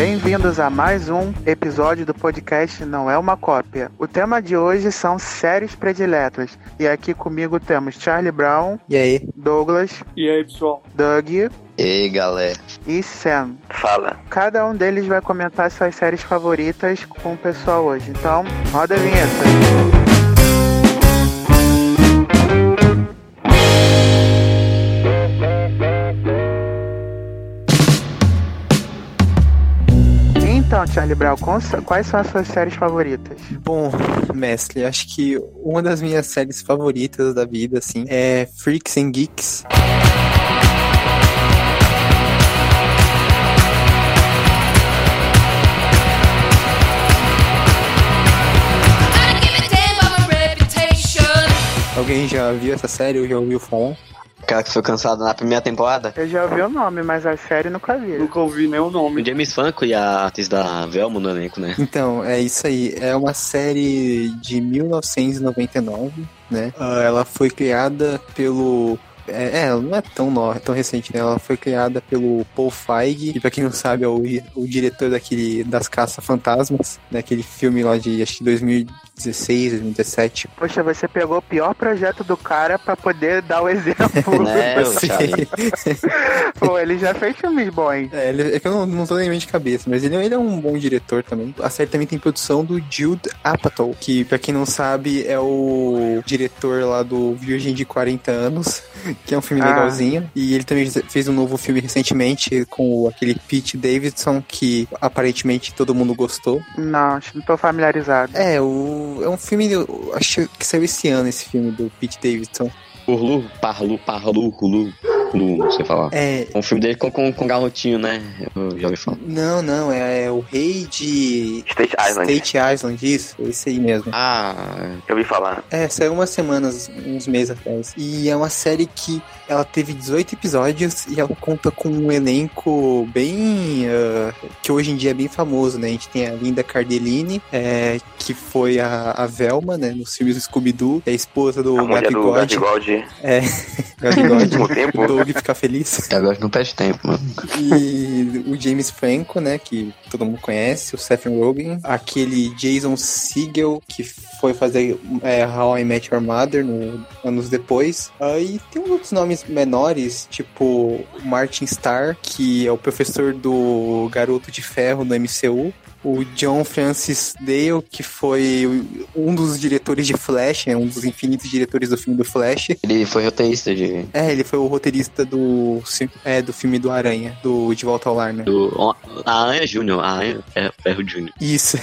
Bem-vindos a mais um episódio do podcast Não é uma cópia. O tema de hoje são séries prediletas. E aqui comigo temos Charlie Brown. E aí? Douglas. E aí, pessoal? Doug. E aí, galera. E Sam. Fala. Cada um deles vai comentar suas séries favoritas com o pessoal hoje. Então, roda a vinheta. Então, Charlie Brown, quais são as suas séries favoritas? Bom, mestre, acho que uma das minhas séries favoritas da vida, assim, é Freaks and Geeks. Alguém já viu essa série ou já ouviu falar? Aquela que foi cansada na primeira temporada? Eu já ouvi o nome, mas a série nunca vi. Nunca ouvi nenhum nome. O James Franco e a atriz da Velma no elenco, né? Então, é isso aí. É uma série de 1999, né? Uh, ela foi criada pelo é, é, ela não é tão nova, tão recente, né? Ela foi criada pelo Paul Feig, e pra quem não sabe, é o, o diretor daquele das Caça Fantasmas, daquele filme lá de acho que 2016, 2017. Poxa, você pegou o pior projeto do cara pra poder dar o exemplo. é, Pô, ele já fez filmes bons. É, ele, é que eu não, não tô nem de cabeça, mas ele, ele é um bom diretor também. A série também tem produção do Jude Apatow, que pra quem não sabe é o diretor lá do Virgem de 40 anos, que é um filme ah. legalzinho. E ele também fez um novo filme recentemente com aquele Pete Davidson, que aparentemente todo mundo gostou. Não, acho que não tô familiarizado. É, o, é um filme, acho que saiu esse ano esse filme do Pete Davidson. Urlu, Parlu, Parlu, Hulu, Hulu, não sei falar. É. Um filme dele com, com, com garotinho, né? Eu já ouvi falar. Não, não, é, é o rei de. State Island. State Island, isso, esse aí mesmo. Ah, eu ouvi falar. É, saiu umas semanas, uns meses atrás. E é uma série que ela teve 18 episódios e ela conta com um elenco bem. Uh, que hoje em dia é bem famoso, né? A gente tem a Linda Cardellini, é, que foi a, a Velma, né? Nos filmes do Scooby-Doo, é a esposa do Gabigode. É, Gabigode. o tempo. O Doug fica feliz. Agora não perde tempo, mano. E o James Franco, né, que todo mundo conhece, o Seth Rogen, aquele Jason Segel, que foi fazer é, How I Met Your Mother no, anos depois. Aí tem outros nomes menores, tipo Martin Starr, que é o professor do Garoto de Ferro no MCU o John Francis Dale, que foi um dos diretores de Flash, né, um dos infinitos diretores do filme do Flash. Ele foi roteirista de. É, ele foi o roteirista do, é, do filme do Aranha, do De Volta ao Lar, né? Do a Aranha Júnior, a Aranha é Ferro Júnior. Isso.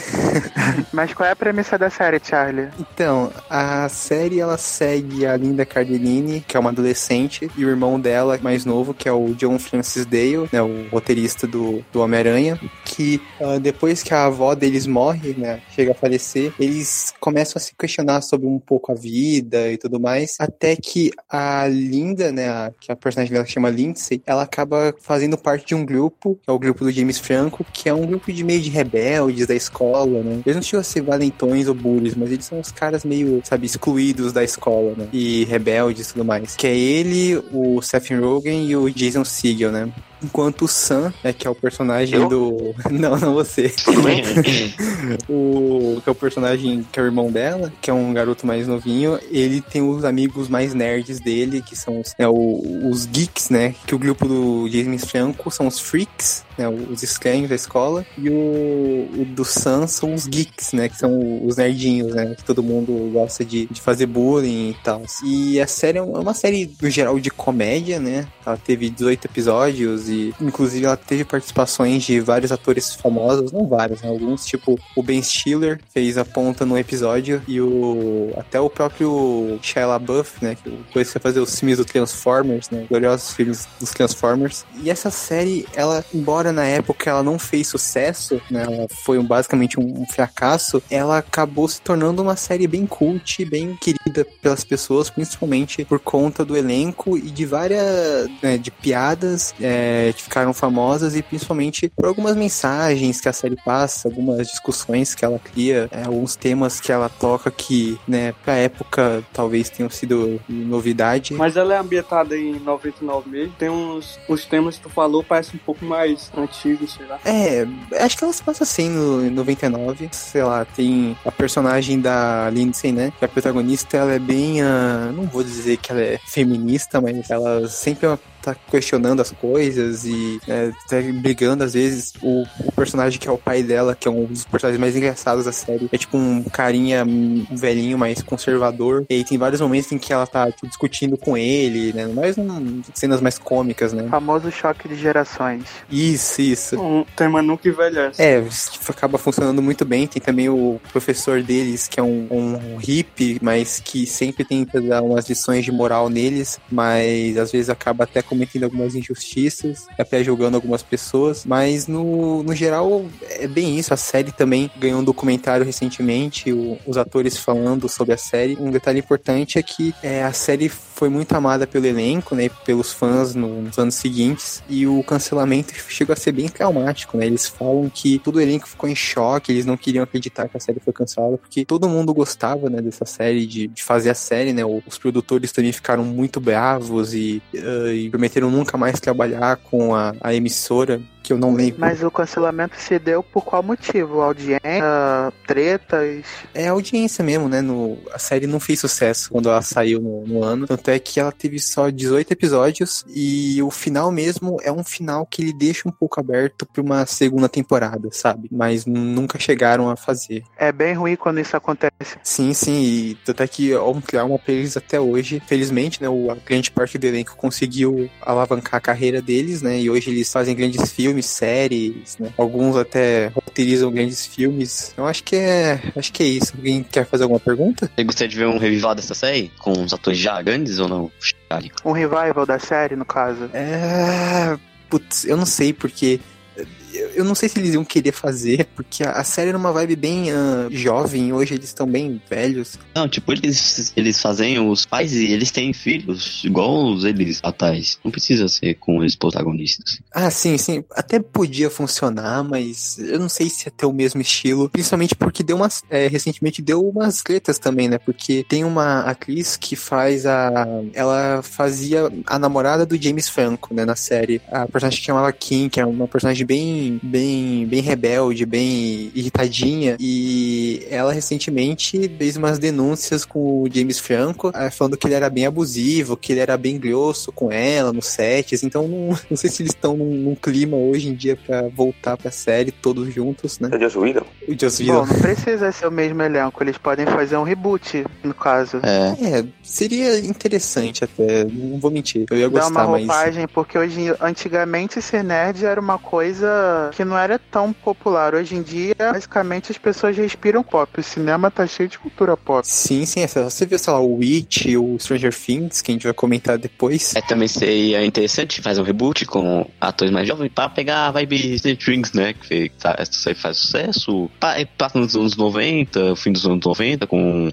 Mas qual é a premissa da série, Charlie? Então, a série ela segue a Linda Cardellini, que é uma adolescente, e o irmão dela, mais novo, que é o John Francis Dale, né, o roteirista do, do Homem-Aranha, que uh, depois que a avó deles morre, né, chega a falecer, eles começam a se questionar sobre um pouco a vida e tudo mais, até que a Linda, né, a, que a personagem dela chama Lindsay, ela acaba fazendo parte de um grupo, que é o grupo do James Franco, que é um grupo de meio de rebeldes da escola, né. Eles não chegam a ser valentões ou bullies, mas eles são os caras meio, sabe, excluídos da escola, né, e rebeldes e tudo mais. Que é ele, o Seth Rogen e o Jason Segel, né. Enquanto o Sam, né, que é o personagem Eu? do. Não, não você. o que é o personagem que é o irmão dela, que é um garoto mais novinho, ele tem os amigos mais nerds dele, que são os, né, os geeks, né? Que o grupo do James Franco são os freaks, né, os estranhos da escola, e o, o, do Sam são os geeks, né, que são os nerdinhos, né, que todo mundo gosta de, de fazer bullying e tal. E a série é uma série, no geral, de comédia, né, ela teve 18 episódios e, inclusive, ela teve participações de vários atores famosos, não vários, né, alguns, tipo o Ben Stiller fez a ponta no episódio e o até o próprio Shia LaBeouf, né, que depois foi fazer os filmes do Transformers, né, gloriosos filmes dos Transformers. E essa série, ela, embora na época ela não fez sucesso, né, ela foi basicamente um, fracasso, ela acabou se tornando uma série bem cult, bem querida pelas pessoas, principalmente por conta do elenco e de várias né, de piadas é, que ficaram famosas e principalmente por algumas mensagens que a série passa, algumas discussões que ela cria, é, alguns temas que ela toca que, né, pra época talvez tenham sido novidade. Mas ela é ambientada em 99 mesmo, tem uns os temas que tu falou parece um pouco mais antigo, sei lá. É, acho que ela se passa assim no em 99. Sei lá, tem a personagem da Lindsay, né? Que é a protagonista, ela é bem. Uh, não vou dizer que ela é feminista, mas ela sempre é uma tá questionando as coisas e é, tá brigando às vezes. O, o, personagem que é o pai dela, que é um dos personagens mais engraçados da série, é tipo um carinha um velhinho, mais conservador. E aí tem vários momentos em que ela tá tipo, discutindo com ele, né? Mais um, cenas mais cômicas, né? O famoso choque de gerações. Isso, isso. Um tema nunca envelhece. É, tipo, acaba funcionando muito bem. Tem também o professor deles, que é um, um hippie, mas que sempre tenta dar umas lições de moral neles, mas às vezes acaba até com cometendo algumas injustiças, até julgando algumas pessoas, mas no, no geral é bem isso. A série também ganhou um documentário recentemente, o, os atores falando sobre a série. Um detalhe importante é que é, a série foi muito amada pelo elenco, né, pelos fãs nos anos seguintes, e o cancelamento chegou a ser bem traumático, né? Eles falam que todo o elenco ficou em choque, eles não queriam acreditar que a série foi cancelada, porque todo mundo gostava, né, dessa série, de, de fazer a série, né? Os produtores também ficaram muito bravos e, uh, e prometeram nunca mais trabalhar com a, a emissora que eu não lembro. Mas o cancelamento se deu por qual motivo? Audiência, tretas? É audiência mesmo, né? No, a série não fez sucesso quando ela saiu no, no, ano. Tanto é que ela teve só 18 episódios e o final mesmo é um final que ele deixa um pouco aberto para uma segunda temporada, sabe? Mas nunca chegaram a fazer. É bem ruim quando isso acontece. Sim, sim. E tanto é que criar uma pra eles até hoje. Felizmente, né? A grande parte do elenco conseguiu alavancar a carreira deles, né? E hoje eles fazem grandes filmes filmes, séries, né? Alguns até roteirizam grandes filmes. Eu acho que é, acho que é isso. Alguém quer fazer alguma pergunta? Você gostaria de ver um revival dessa série com os atores já grandes ou não? Um revival da série, no caso. É, putz, eu não sei porque eu não sei se eles iam querer fazer, porque a, série era uma vibe bem uh, jovem, hoje eles estão bem velhos. Não, tipo, eles, eles fazem os pais e eles têm filhos, igual os eles atuais. Não precisa ser com os protagonistas. Ah, sim, sim. Até podia funcionar, mas eu não sei se ia ter o mesmo estilo. Principalmente porque deu umas. É, recentemente deu umas letras também, né? Porque tem uma atriz que faz a. Ela fazia a namorada do James Franco, né? Na série. A personagem que chamava Kim, que é uma personagem bem bem, bem, rebelde, bem irritadinha. E ela recentemente fez umas denúncias com o James Franco, eh, falando que ele era bem abusivo, que ele era bem grosso com ela nos sets. Então não, não sei se eles estão num, num, clima hoje em dia para voltar pra série todos juntos, né? O Joss Whedon? O Joss Whedon. Bom, não precisa ser o mesmo elenco, eles podem fazer um reboot, no caso. É, é seria interessante até, não vou mentir. Eu ia gostar, Dar uma roupagem, mas... porque hoje, antigamente ser nerd era uma coisa que não era tão popular. Hoje em dia, basicamente, as pessoas respiram pop. O cinema tá cheio de cultura pop. Sim, sim. Você viu, sei lá, o Witch, o Stranger Things, que a gente vai comentar depois. É, também seria interessante fazer um reboot com atores mais jovens pra pegar a vibe Stranger Things, né? Que isso aí faz sucesso. Passa nos anos 90, fim dos anos 90, com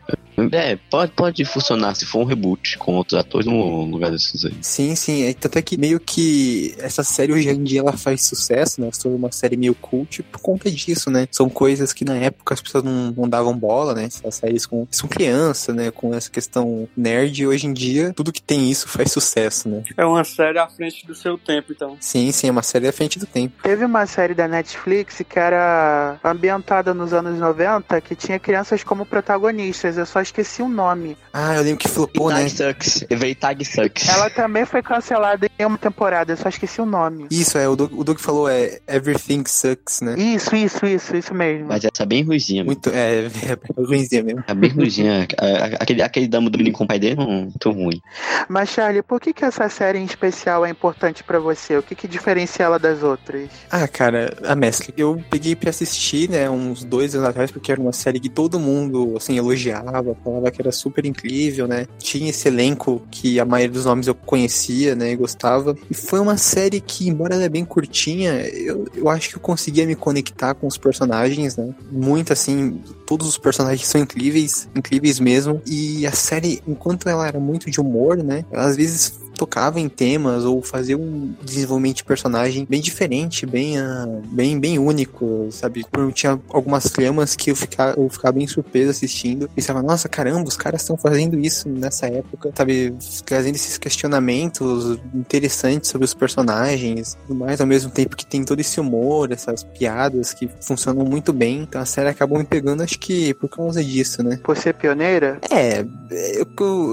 é, pode, pode funcionar se for um reboot com outros atores no lugar desses aí. Sim, sim. É, tanto é que meio que essa série hoje em dia ela faz sucesso, né? Foi uma série meio cult por conta disso, né? São coisas que na época as pessoas não, não davam bola, né? Essas séries com, são criança, né? Com essa questão nerd. E hoje em dia, tudo que tem isso faz sucesso, né? É uma série à frente do seu tempo, então. Sim, sim. É uma série à frente do tempo. Teve uma série da Netflix que era ambientada nos anos 90 que tinha crianças como protagonistas. Eu só esqueci o nome. Ah, eu lembro que flopou, né? Sucks. Tag Sucks. Ela também foi cancelada em uma temporada, eu só esqueci o nome. Isso, é, o Doug, o Doug falou é Everything Sucks, né? Isso, isso, isso, isso mesmo. Mas essa é bem ruizinha. Muito, é, é ruizinha mesmo. É bem ruizinha. aquele, aquele damo do o pai dele, não, muito ruim. Mas, Charlie, por que, que essa série em especial é importante para você? O que, que diferencia ela das outras? Ah, cara, a mescla. Eu peguei pra assistir, né, uns dois anos atrás, porque era uma série que todo mundo, assim, elogiava, falava que era super incrível, né? Tinha esse elenco que a maioria dos nomes eu conhecia, né? E gostava. E foi uma série que, embora ela é bem curtinha, eu, eu acho que eu conseguia me conectar com os personagens, né? Muito assim, todos os personagens são incríveis, incríveis mesmo. E a série, enquanto ela era muito de humor, né? Ela às vezes tocava em temas ou fazia um desenvolvimento de personagem bem diferente, bem, uh, bem, bem único, sabe? Tinha algumas tramas que eu ficava, eu ficava bem surpreso assistindo. Pensava, nossa, caramba, os caras estão fazendo isso nessa época, sabe? Trazendo esses questionamentos interessantes sobre os personagens, tudo mais, ao mesmo tempo que tem todo esse humor, essas piadas que funcionam muito bem. Então a série acabou me pegando, acho que por causa disso, né? Por ser pioneira? É, eu,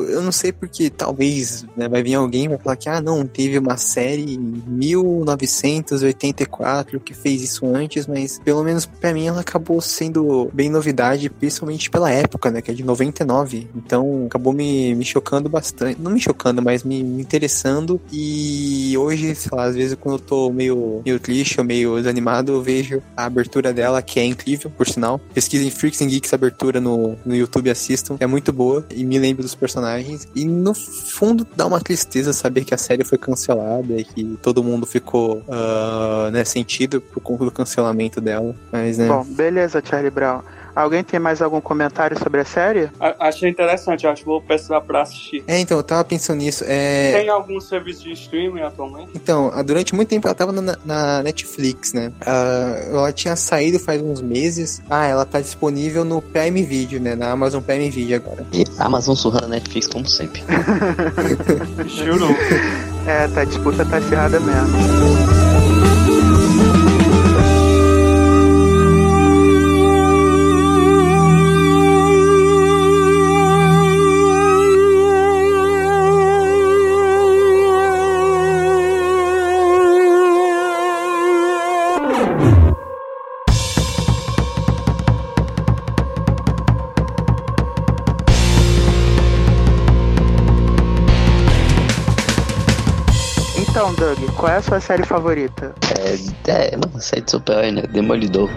eu não sei porque talvez né, vai vir alguém e vai falar que, ah, não, teve uma série em 1984 que fez isso antes, mas pelo menos para mim ela acabou sendo bem novidade, principalmente pela época, né, que é de 99. Então acabou me, me chocando bastante, não me chocando, mas me, me interessando. E hoje, sei lá, às vezes quando eu tô meio, meio triste ou meio desanimado, eu vejo a abertura dela, que é incrível, por sinal. Pesquisem Freaks and Geeks abertura no, no YouTube, assistam. É muito boa e me lembro dos personagens. E no fundo dá uma tristeza saber que a série foi cancelada e que todo mundo ficou uh, né, sentido por conta do cancelamento dela. Mas, né. Bom, beleza, Charlie Brown. Alguém tem mais algum comentário sobre a série? A achei interessante, acho que vou precisar pra assistir. É, então, eu tava pensando nisso. É... Tem algum serviço de streaming atualmente? Então, durante muito tempo ela tava na, na Netflix, né? Uh, ela tinha saído faz uns meses. Ah, ela tá disponível no Prime Video, né? Na Amazon Prime Video agora. E Amazon surrando a Netflix como sempre. Juro. é, tá, a disputa tá acirrada mesmo. Qual é a sua série favorita? É, é uma série de super-herói, né? Demolidor.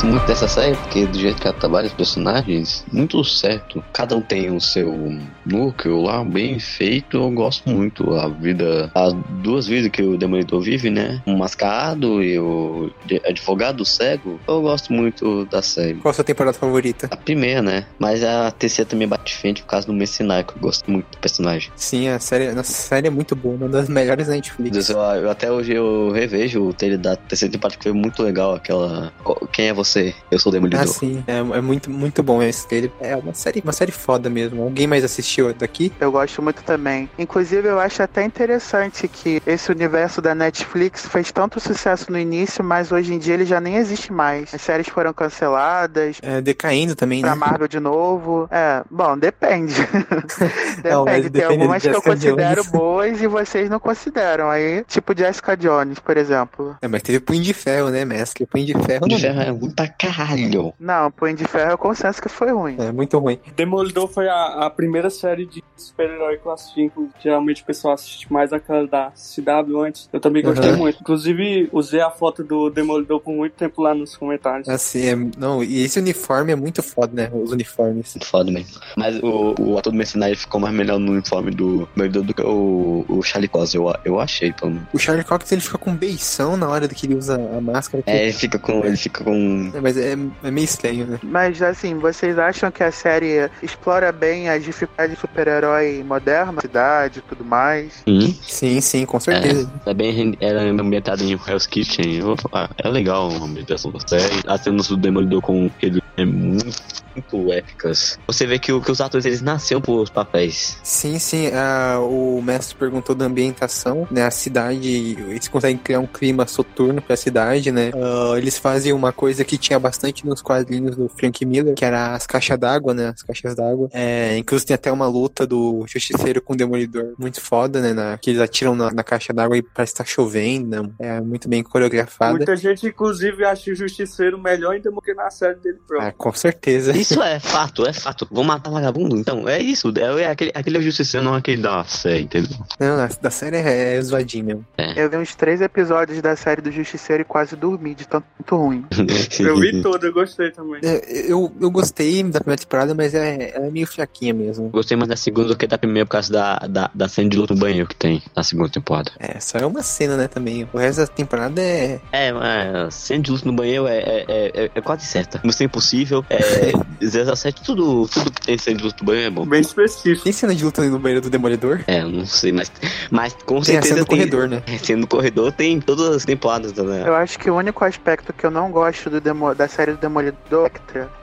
Gosto muito dessa série porque do jeito que ela trabalha os personagens, muito certo. Cada um tem o seu núcleo lá, bem feito. Eu gosto muito. A vida, as duas vidas que o Demolidor vive, né? O mascarado e o advogado cego. Eu gosto muito da série. Qual a sua temporada favorita? A primeira, né? Mas a terceira também bate frente por causa do Mercenário, que eu gosto muito do personagem. Sim, a série, a série é muito boa, uma das melhores da Netflix. Eu, até hoje eu revejo o trailer da terceira temporada, que foi muito legal. Aquela. Quem é você? Eu sou o Demolidor. Ah, sim. É, é muito, muito bom esse dele. É uma série, uma série foda mesmo. Alguém mais assistiu daqui? Eu gosto muito também. Inclusive, eu acho até interessante que esse universo da Netflix fez tanto sucesso no início, mas hoje em dia ele já nem existe mais. As séries foram canceladas. É, decaindo também, pra né? Marvel de novo. É, bom, depende. depende. Não, Tem depende algumas que eu considero Jones. boas e vocês não consideram. Aí, tipo Jessica Jones, por exemplo. É, mas teve Punho de Ferro, né, mestre? Punho de Ferro Punho de Ferro é muito pra caralho. Não, Punho de Ferro é o consenso que foi ruim. É muito ruim. Demolidor foi a, a primeira série de super-herói que eu assisti. Geralmente o pessoal assiste mais aquela da CW antes. Eu também gostei uhum. muito. Inclusive, usei a foto do Demolidor por muito tempo lá nos comentários. Assim, é, não, e esse uniforme é muito foda, né? Os uniformes. Muito foda mesmo. Mas o, o ator do mercenário ficou mais melhor no uniforme do Demolidor do que o, o Charlie Cox, eu, eu achei, pelo menos. O Charlie Cox, ele fica com beição na hora que ele usa a máscara. É, ele fica com... Ele fica com... É, mas é, é meio estranho, né? Mas, assim, vocês acham que a série explora bem as dificuldades de super-herói moderno, cidade e tudo mais? Sim. Sim, sim, com certeza. É, é bem ela é ambientada em Hell's Kitchen. Eu vou falar, é legal a ambientação da série. As cenas do Demolidor com ele é muito, muito épicas. Você vê que, que os atores eles nasceram por os papéis. Sim, sim. Uh, o mestre perguntou da ambientação, né? A cidade, eles conseguem criar um clima soturno pra cidade, né? Uh, eles fazem uma coisa que tinha bastante nos quadrinhos do Frank Miller, que era as caixas d'água, né? As caixas d'água. É, inclusive tem até uma luta do Justiceiro com o Demolidor muito foda, né? Na, que eles atiram na, na caixa d'água e parece estar tá chovendo, né? É muito bem coreografada. Muita gente, inclusive, acha o Justiceiro melhor ainda do que na série dele próprio. Com certeza. Isso é fato, é fato. Vou matar vagabundo, então. É isso. É, é aquele, aquele é o justiça, não é aquele da série, entendeu? Não, da série é, é zoadinho mesmo. É. Eu vi uns três episódios da série do Justiceiro e quase dormi de tanto ruim. eu vi todo, eu gostei também. É, eu, eu gostei da primeira temporada, mas é, é meio fraquinha mesmo. Gostei mais da segunda do que da primeira por causa da, da, da cena de luta no banheiro que tem na segunda temporada. É, só é uma cena, né, também. O resto da temporada é. É, é mas cena de luta no banheiro é, é, é, é quase certa. No 100% possível. É, 17, tudo, tudo que tem cena de luta do banheiro é bom. Bem específico. Tem cena de luta no banheiro do Demolidor? É, não sei, mas, mas com tem certeza. Cena do tem, corredor, né? É, sendo corredor tem todas as temporadas né? Eu acho que o único aspecto que eu não gosto do Demo, da série do Demolidor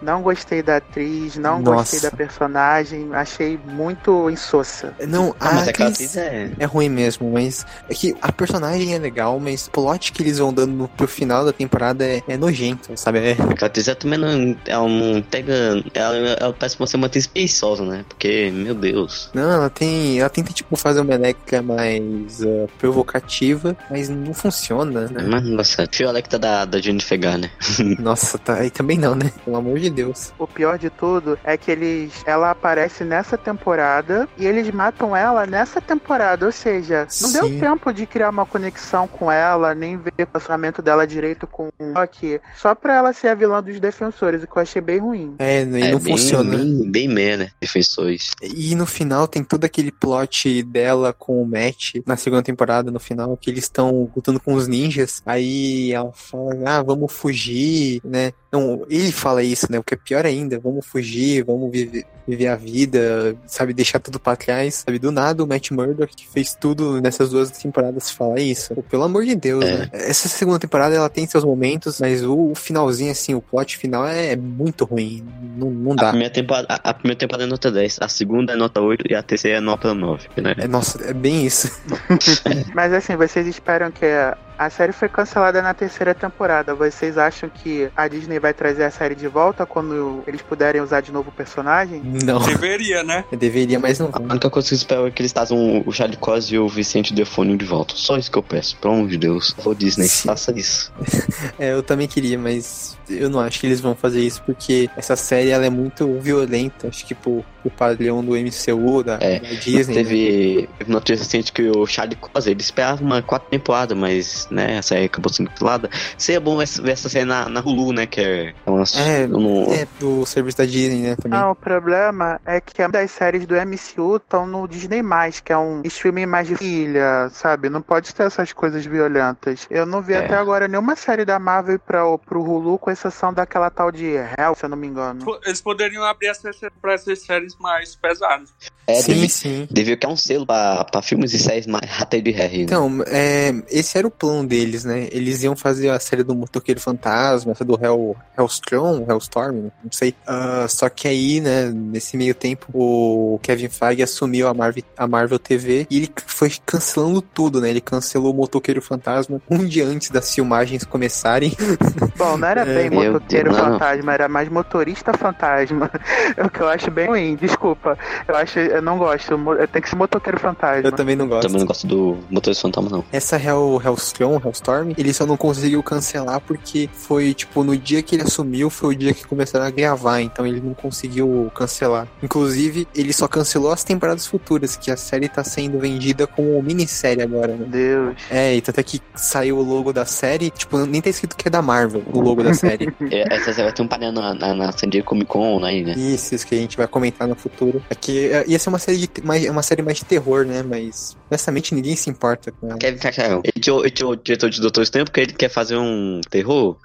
não gostei da atriz, não Nossa. gostei da personagem, achei muito insossa. Não, ah, mas é atriz é... é ruim mesmo, mas é que a personagem é legal, mas o plot que eles vão dando pro final da temporada é, é nojento, sabe? É... Aquela atriz também não ela não pega. Ela, ela parece ser uma atriz preguiçosa, né? Porque, meu Deus. não, ela tem. Ela tenta, tipo, fazer uma Electra mais ah, provocativa, mas não funciona, né? Mas, nossa, Fio Electa da, da Jennifer Garner. Nossa, tá aí também não, né? Pelo amor de Deus. O pior de tudo é que eles, ela aparece nessa temporada e eles matam ela nessa temporada, ou seja, não deu Sim. tempo de criar uma conexão com ela, nem ver o relacionamento dela direito com o Rock, só pra ela ser a vilã dos defensores, que eu achei bem ruim. É, e É, não bem, funciona. Bem, bem meia, né? Defensores. E no final tem todo aquele plot dela com o Matt na segunda temporada, no final, que eles estão lutando com os ninjas. Aí ela fala, ah, vamos fugir, né? Não, ele fala isso, né? O que é pior ainda, vamos fugir, vamos viver, viver a vida, sabe, deixar tudo pra trás, sabe? Do nada o Matt Murdock, que fez tudo nessas duas temporadas, fala isso. Pô, pelo amor de Deus, É. né? Essa segunda temporada, ela tem seus momentos, mas o, o finalzinho, assim, o plot final é muito ruim. Não, não A dá. primeira, temporada, a, a primeira temporada é nota 10, a segunda é nota 8 e a terceira é nota 9, né? É, nossa, é bem isso. Mas assim, vocês esperam que a- a série foi cancelada na terceira temporada. Vocês acham que a Disney vai trazer a série de volta quando eles puderem usar de novo o personagem? Não. Deveria, né? Eu deveria, mas não A única coisa que eu espero é que eles trazam o Charlie Cos e o Vicente Defone de volta. Só isso que eu peço. Pelo amor de Deus. Favor, Disney, Sim. faça isso. É, eu também queria, mas eu não acho que eles vão fazer isso porque essa série ela é muito violenta, acho que pro, pro padrão do MCU, da, É, da Disney. né? Teve teve notícia recente que o Charlie Cos, ele esperava uma quarta temporada, mas, né, a série acabou sendo cancelada. Seria bom essa- ver essa série na, na Hulu, né, que é uma... É, não- É, do serviço da Disney, né, também. Não, o problema é que as das séries do MCU estão no Disney+, que é um streaming mais de filha, sabe? Não pode ter essas coisas violentas. Eu não vi É. até agora nenhuma série da Marvel pra, pro Hulu, com exceção daquela tal de Hell, se eu não me engano. Eles poderiam abrir essa pra essas séries mais pesadas. É, sim, deve, sim. devia criar um selo pra, pra filmes e séries mais rated Harry. né? Então, é, esse era o plano deles, né? Eles iam fazer a série do Motoqueiro Fantasma, essa do Hell, Hellstrom, Hellstorm, não sei. Ah, só que aí, né, nesse meio tempo, o Kevin Feige assumiu a Marvel, a Marvel TV e ele foi cancelando tudo, né? Ele cancelou o Motoqueiro Fantasma um dia antes das filmagens começarem. Bom, não era bem Meu motoqueiro Deus, não. fantasma, era mais motorista fantasma. É o que eu acho bem ruim, desculpa. Eu acho, eu não gosto, tem que ser motoqueiro fantasma. Eu também não gosto. Também não gosto do Motorista Fantasma, não. Essa Hell, Hellstrom, Hellstorm, ele só não conseguiu cancelar porque foi, tipo, no dia que ele assumiu, foi o dia que começaram a gravar, então ele não conseguiu cancelar. Inclusive, ele só cancelou as temporadas futuras, que a série tá sendo vendida como minissérie agora, né? Meu Deus. É, e tanto é que saiu o logo da série, tipo, nem tá escrito que é da Marvel, o logo da série. É, Essa série vai ter um painel na, na, na San Diego Comic Con aí, né? Isso, isso que a gente vai comentar no futuro. Aqui é, ia ser uma série de mais, uma série mais de terror, né? Mas honestamente ninguém se importa com ela. Kevin Feige, ele tirou, ele tirou o diretor de Doutor Estranho porque ele quer fazer um terror.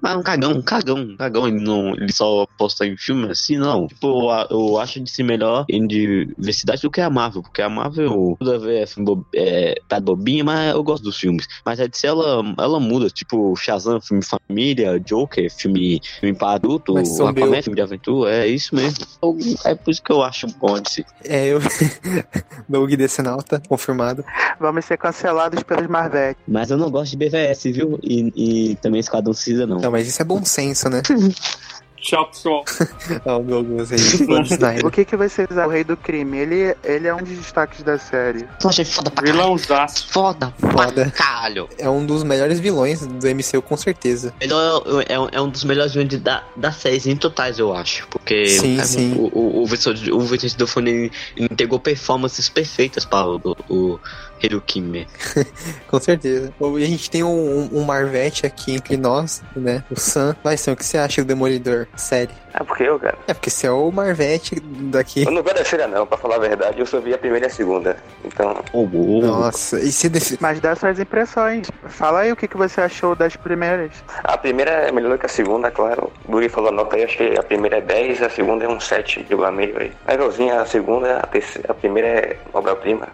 Mas um cagão, um cagão, um cagão. Ele, não, ele só posta em filme assim, não. Tipo, eu, eu acho de si melhor em diversidade do que a Marvel. Porque a Marvel, tudo a ver, é, filme bo- é, tá bobinha, mas eu gosto dos filmes. Mas a DC, ela, ela muda. Tipo, Shazam, filme família, Joker, filme, filme para adulto. Aquaman, filme de aventura. É isso mesmo. Eu- é por isso que eu acho bom a DC. É, eu. Doug Decenalta, confirmado. Vamos ser cancelados pelos Marvel. Mas eu não gosto de BVS, viu? E, e também Esquadrão Suicida, não. Não, mas isso é bom senso, né? Tchau, pessoal. O Douglas aí, que, que vocês acham? O Rei do Crime, ele, ele é um dos destaques da série. Eu achei foda pra. Vilãozaço. Foda, Foda. pra caralho. É um dos melhores vilões do MCU, com certeza. Melhor, é, um- é um dos melhores vilões da, da série em totais, eu acho. Porque Sim, é, sim. o, o, o Vincent o D'Onofrio, ele entregou performances perfeitas para o, o Hirukime. Com certeza. E a gente tem um, um Marvete aqui entre nós, né? O Sam. Vai, Sam, o que você acha do Demolidor? Sério. Ah, porque eu, cara? É porque você é o Marvete daqui. Eu não vi a terceira não, pra falar a verdade, eu só vi a primeira e a segunda. Então, Oh, oh. Nossa, e se desse... Mas dá suas impressões. Fala aí o que, que você achou das primeiras. a primeira é melhor que a segunda, claro. O Guri falou a nota aí, acho que a primeira é 10, a segunda é um 7,5 aí. Legalzinha, a segunda, a, terceira, a primeira é obra-prima.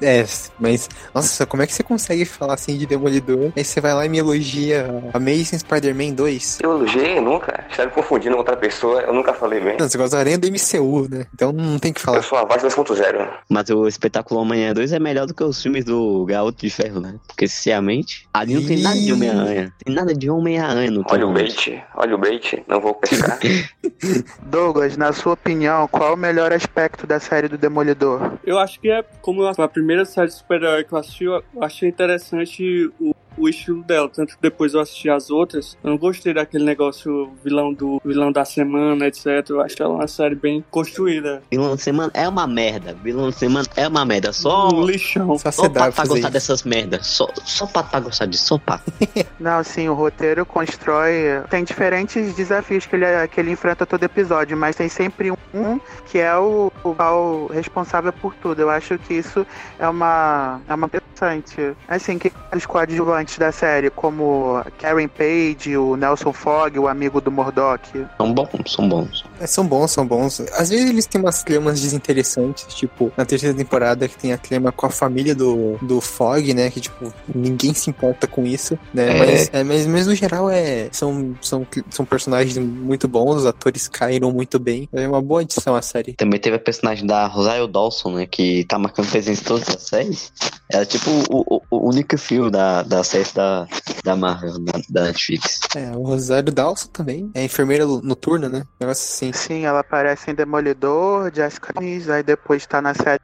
É, mas... Nossa, como é que você consegue falar assim de Demolidor? Aí você vai lá e me elogia Amazing Spider-Man 2. Eu elogiei nunca, está me confundindo com outra pessoa, eu nunca falei bem. Não, você gosta da aranha do MCU, né? Então não tem o que Eu falar. sou a voz 2.0. Mas o espetáculo Homem-Aranha 2 é melhor do que os filmes do Garoto de Ferro, né? Porque, sinceramente, ali não tem nada de Homem-Aranha. Tem nada de Homem-Aranha no Olha o bait, olha o bait, não vou pescar. Douglas, na sua opinião, qual o melhor aspecto da série do Demolidor? Eu acho que é como a primeira série de super-herói que eu assisti, eu achei interessante o, o estilo dela. Tanto que depois eu assisti as outras, eu não gostei daquele negócio vilão do vilão da semana, etc. Eu acho ela uma série bem construída. Vilão de semana é uma merda. Vilão de semana é uma merda. Só, Um lixão. Só só você pra, fazer gostar isso. dessas merdas. Só, só pra, pra gostar disso. Só pra. Não, sim, o roteiro constrói. Tem diferentes desafios que ele, que ele enfrenta todo episódio, mas tem sempre um que é o, o, o responsável por tudo. Eu acho que isso é uma, é uma interessante. Assim, que os coadjuvantes da série, como Karen Page, o Nelson Fogg, o amigo do Murdoch. São bons, são bons. É, são bons, são bons. Às vezes eles têm umas tramas desinteressantes, tipo, na terceira temporada que tem a trama com a família do, do Fog, né? Que, tipo, ninguém se importa com isso, né? É. Mas, é, mas, mas no geral é, são, são, são personagens muito bons, os atores caíram muito bem. É uma boa edição a série. Também teve a personagem da Rosario Dawson, né? Que tá marcando presença em todas as séries. Ela é tipo o, o, o único fio da, da série da, da Marvel, da, da Netflix. É, o Rosário Dawson também. É enfermeira noturna, né? Negócio assim. Sim, ela aparece em Demolidor, Jessica Jones, aí depois tá na série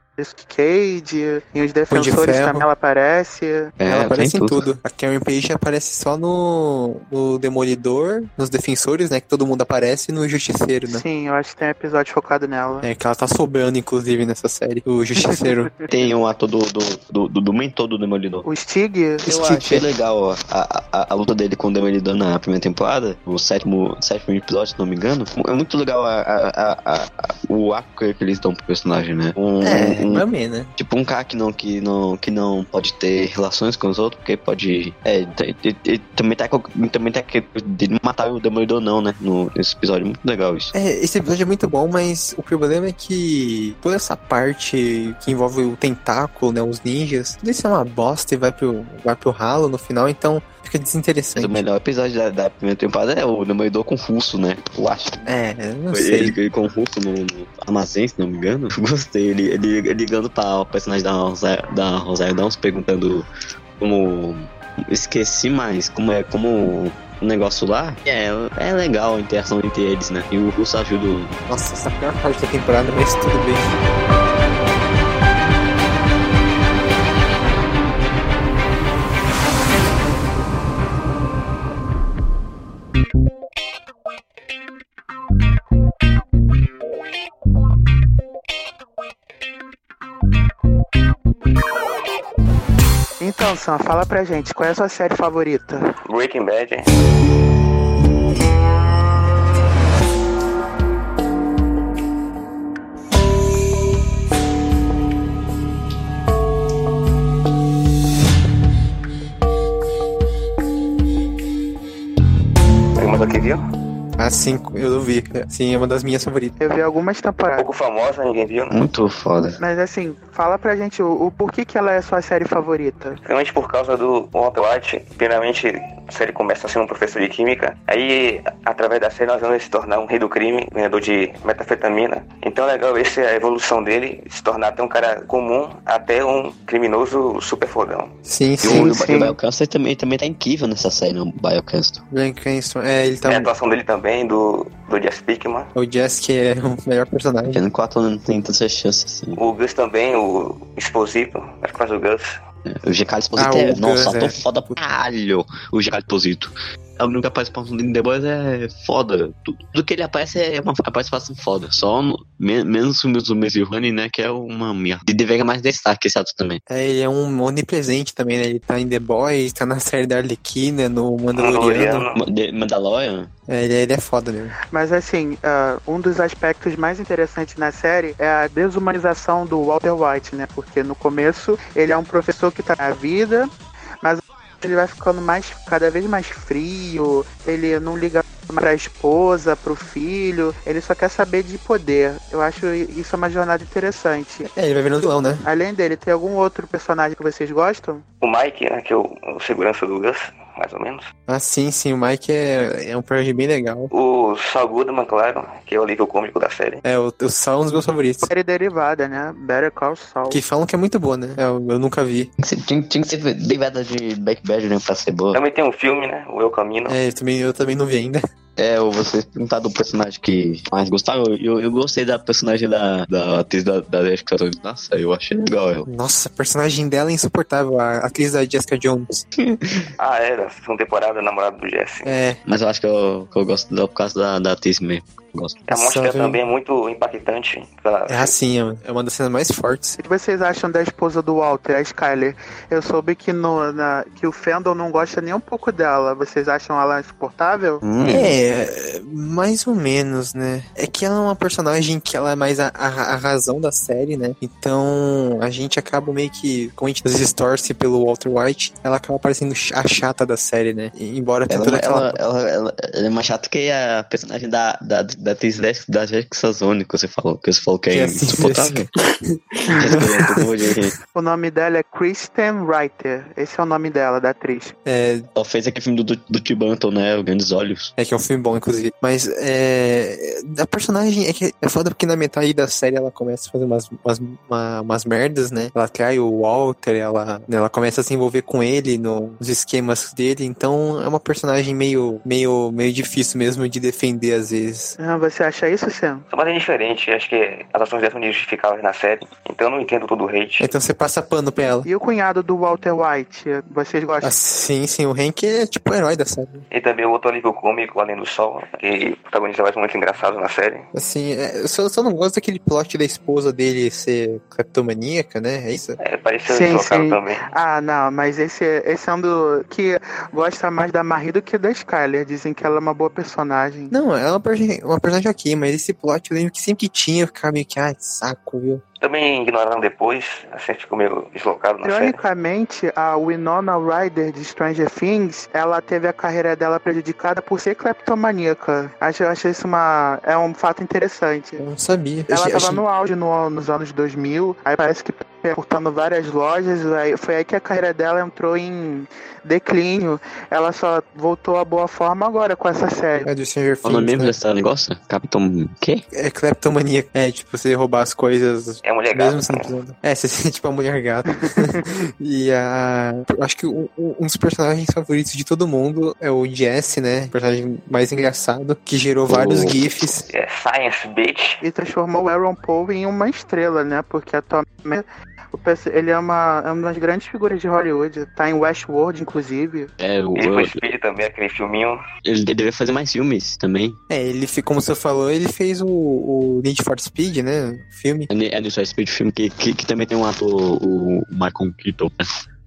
Cage, e os defensores Ferro. também ela aparece. É, ela aparece em tudo. A Karen Page aparece só no, no Demolidor, nos Defensores, né? Que todo mundo aparece, e no Justiceiro, né? Sim, eu acho que tem um episódio focado nela. É, que ela tá sobrando, inclusive, nessa série. O Justiceiro. Tem um ator do, do, do, do, do mentor do Demolidor. O Stig, Eu Steve. achei legal ó, a, a, a luta dele com o Demolidor na primeira temporada, o sétimo, sétimo episódio, se não me engano. É muito legal a, a, a, a- a- o arco que eles dão pro personagem, né? Um, é, um- ou menos, né? Tipo, um cara que não, que, não, que não pode ter relações com os outros, porque pode. É, também tá, também tá que matar o Demolidor, não, né? No, nesse episódio. Muito legal isso. É, esse episódio é muito bom, mas o problema é que toda essa parte que envolve o tentáculo, né? Os ninjas, tudo isso é uma bosta e vai pro, vai pro ralo no final, então fica Mas desinteressante. o melhor episódio da, da primeira temporada é o Demolidor com o Russo, né? Eu acho. É, eu não Ele, sei. ele com o Russo no, no armazém, se não me engano. Gostei. Ele, ele, ele ligando pra o personagem da Rosário, da Rosário Dawson, perguntando como. Esqueci mais, como é. Como o negócio lá. É, é legal a interação entre eles, né? E o Russo ajuda. Nossa, essa é a pior parte da temporada, mas tudo bem. Então, Sam, fala pra gente, qual é a sua série favorita? Breaking Bad, Alguma aqui viu? Ah, sim, eu vi. Sim, é uma das minhas favoritas. Eu vi algumas temporadas. Pouco famosa, ninguém viu. né? Muito foda. Mas assim, fala pra gente o, o porquê que ela é a sua série favorita. Realmente por causa do Walter White, primeiramente a série começa sendo um professor de química, aí através da série nós vamos ele se tornar um rei do crime, ganhador de metafetamina. Então é legal ver se a evolução dele se tornar até um cara comum até um criminoso super fodão. Sim, E o, sim, e o sim. Biocancer também, também tá incrível nessa série, né? o Biocancer. Brian Cranston, é, ele tá... É a atuação dele também do, do Jess Pickman. O Jess que é o melhor personagem. No 4 não tem tanta chance assim. O Gus também, o Exposito, acho que faz o Gus. O GK Exposito Ah, é. Nossa, tô é. foda pra caralho. O GK Exposito. É o único que aparece pra um The Boys é foda. Tu- Tudo que ele aparece é uma participação foda. Só no, me- menos os filmes do Messi Honey, né? Que é uma merda. E deveria mais destaque esse ato também. É, ele é um onipresente também, né? Ele tá em The Boys, tá na série da Arlequina, no Mandaloriano. Mandaloriano. De Mandalorian? É, ele, ele é foda mesmo. Mas assim, ah, um dos aspectos mais interessantes na série é a desumanização do Walter White, né? Porque no começo ele é um professor que tá na vida, mas ele vai ficando mais cada vez mais frio, ele não liga mais pra esposa, pro filho, ele só quer saber de poder. Eu acho isso uma jornada interessante. É, ele vai virando vilão, né? Além dele, tem algum outro personagem que vocês gostam? O Mike, né, que é o, o segurança do Gus, mais ou menos. Ah, sim, sim, o Mike é, é um personagem bem legal. O Saul Goodman, claro, que é o alívio cômico da série. É, o, o Saul é um dos meus favoritos. Série derivada, né? Better Call Saul. Que falam que é muito boa, né? Eu, eu nunca vi. Tinha que ser, tinha, que ser derivada de Back Bad, né? Pra ser boa. Também tem um filme, né, o Eu Camino. É, eu também, eu também não vi ainda. É, ou você perguntar do personagem que mais gostava. Eu, eu, gostei da personagem da, da atriz da, da Jessica Jones. Nossa, eu achei legal ela. Nossa, a personagem dela é insuportável, a atriz da Jessica Jones. Ah, era, segunda temporada, namorado do Jesse. É, Mas eu acho que eu, que eu gosto dela por causa da, da atriz mesmo. Gosto. A velho. também é muito impactante. Ela- é assim, é é uma das cenas mais fortes. O que vocês acham da esposa do Walter, a Skyler? Eu soube que, no, na, que o Fendel não gosta nem um pouco dela. Vocês acham ela insuportável? Hum, É, mais ou menos, né? É que ela é uma personagem que ela é mais a, a, a razão da série, né? Então a gente acaba meio que, como a gente às vezes torce pelo Walter White, ela acaba parecendo a chata da série, né? E, embora Ela, toda aquela. ela, ela, ela- ela é mais chata que a personagem da, da, da atriz da Jessica Sazone que você falou, que você falou que é é insuportável. Jessica, eu de- O nome dela é Kristen Reiter. Esse é o nome dela, da atriz. É, Ela fez aquele filme do, do, do Tim Burton, né? O Grandes Olhos. é que é um filme bom, inclusive. Mas é. A personagem é que é foda porque na metade da série ela começa a fazer umas, umas, uma- umas merdas, né? Ela trai o Walter, ela, ela começa a se envolver com ele no- nos esquemas dele. Então é uma personagem meio, meio, meio difícil mesmo de defender às vezes. Ah, você acha isso, Sam? São mais indiferentes, acho que as ações dela são justificáveis na série. Então eu não entendo todo o hate. Então você passa pano pra ela. E o cunhado do Walter White? Vocês gostam? Ah, sim, sim, o Hank é tipo o herói da série. E também o outro alívio cômico, Além do Sol, que protagoniza vários momentos engraçados na série. Assim, é, eu só, só não gosto daquele plot da esposa dele ser cleptomaníaca, né? É isso? É, pareceu Sim, deslocado sim. também. Ah, não, mas esse, esse é um do que gosta mais da Marie do que da Skyler. Dizem que ela é uma boa personagem. Não, ela é uma personagem, uma personagem ok, mas esse plot eu lembro que sempre que tinha, eu ficava meio que, ai, saco, viu? Também ignoraram depois, assim, ficou meio deslocado na série. Ironicamente, a Winona Ryder de Stranger Things, ela teve a carreira dela prejudicada por ser cleptomaníaca. Acho, acho isso uma, é um fato interessante. Eu não sabia. Eu Ela achei- tava achei- no auge no- nos anos 2000, aí parece que cortando várias lojas, aí foi aí que a carreira dela entrou em declínio. Ela só voltou à boa forma agora com essa série. É do Stranger Qual o nome Things, mesmo né? desse negócio? Capitão. quê? É cleptomania. É, tipo, você roubar as coisas É mulher mesmo gata. você não precisando. É, você ser tipo a mulher gata. e a. Eu acho que um dos personagens favoritos de todo mundo é o Jesse, né? O personagem mais engraçado, que gerou vários Oh. GIFs. É Science Bitch. E transformou o Aaron Paul em uma estrela, né? Porque atualmente ele é uma, é uma das grandes figuras de Hollywood. Tá em Westworld, inclusive. É, o, E o- foi Speed também, aquele filminho. ele deveria fazer mais filmes também. É, ele, como você falou, ele fez o, o Need for Speed, né? Filme. É, é no Só Speed filme que, que, que também tem um ator, o Michael Keaton.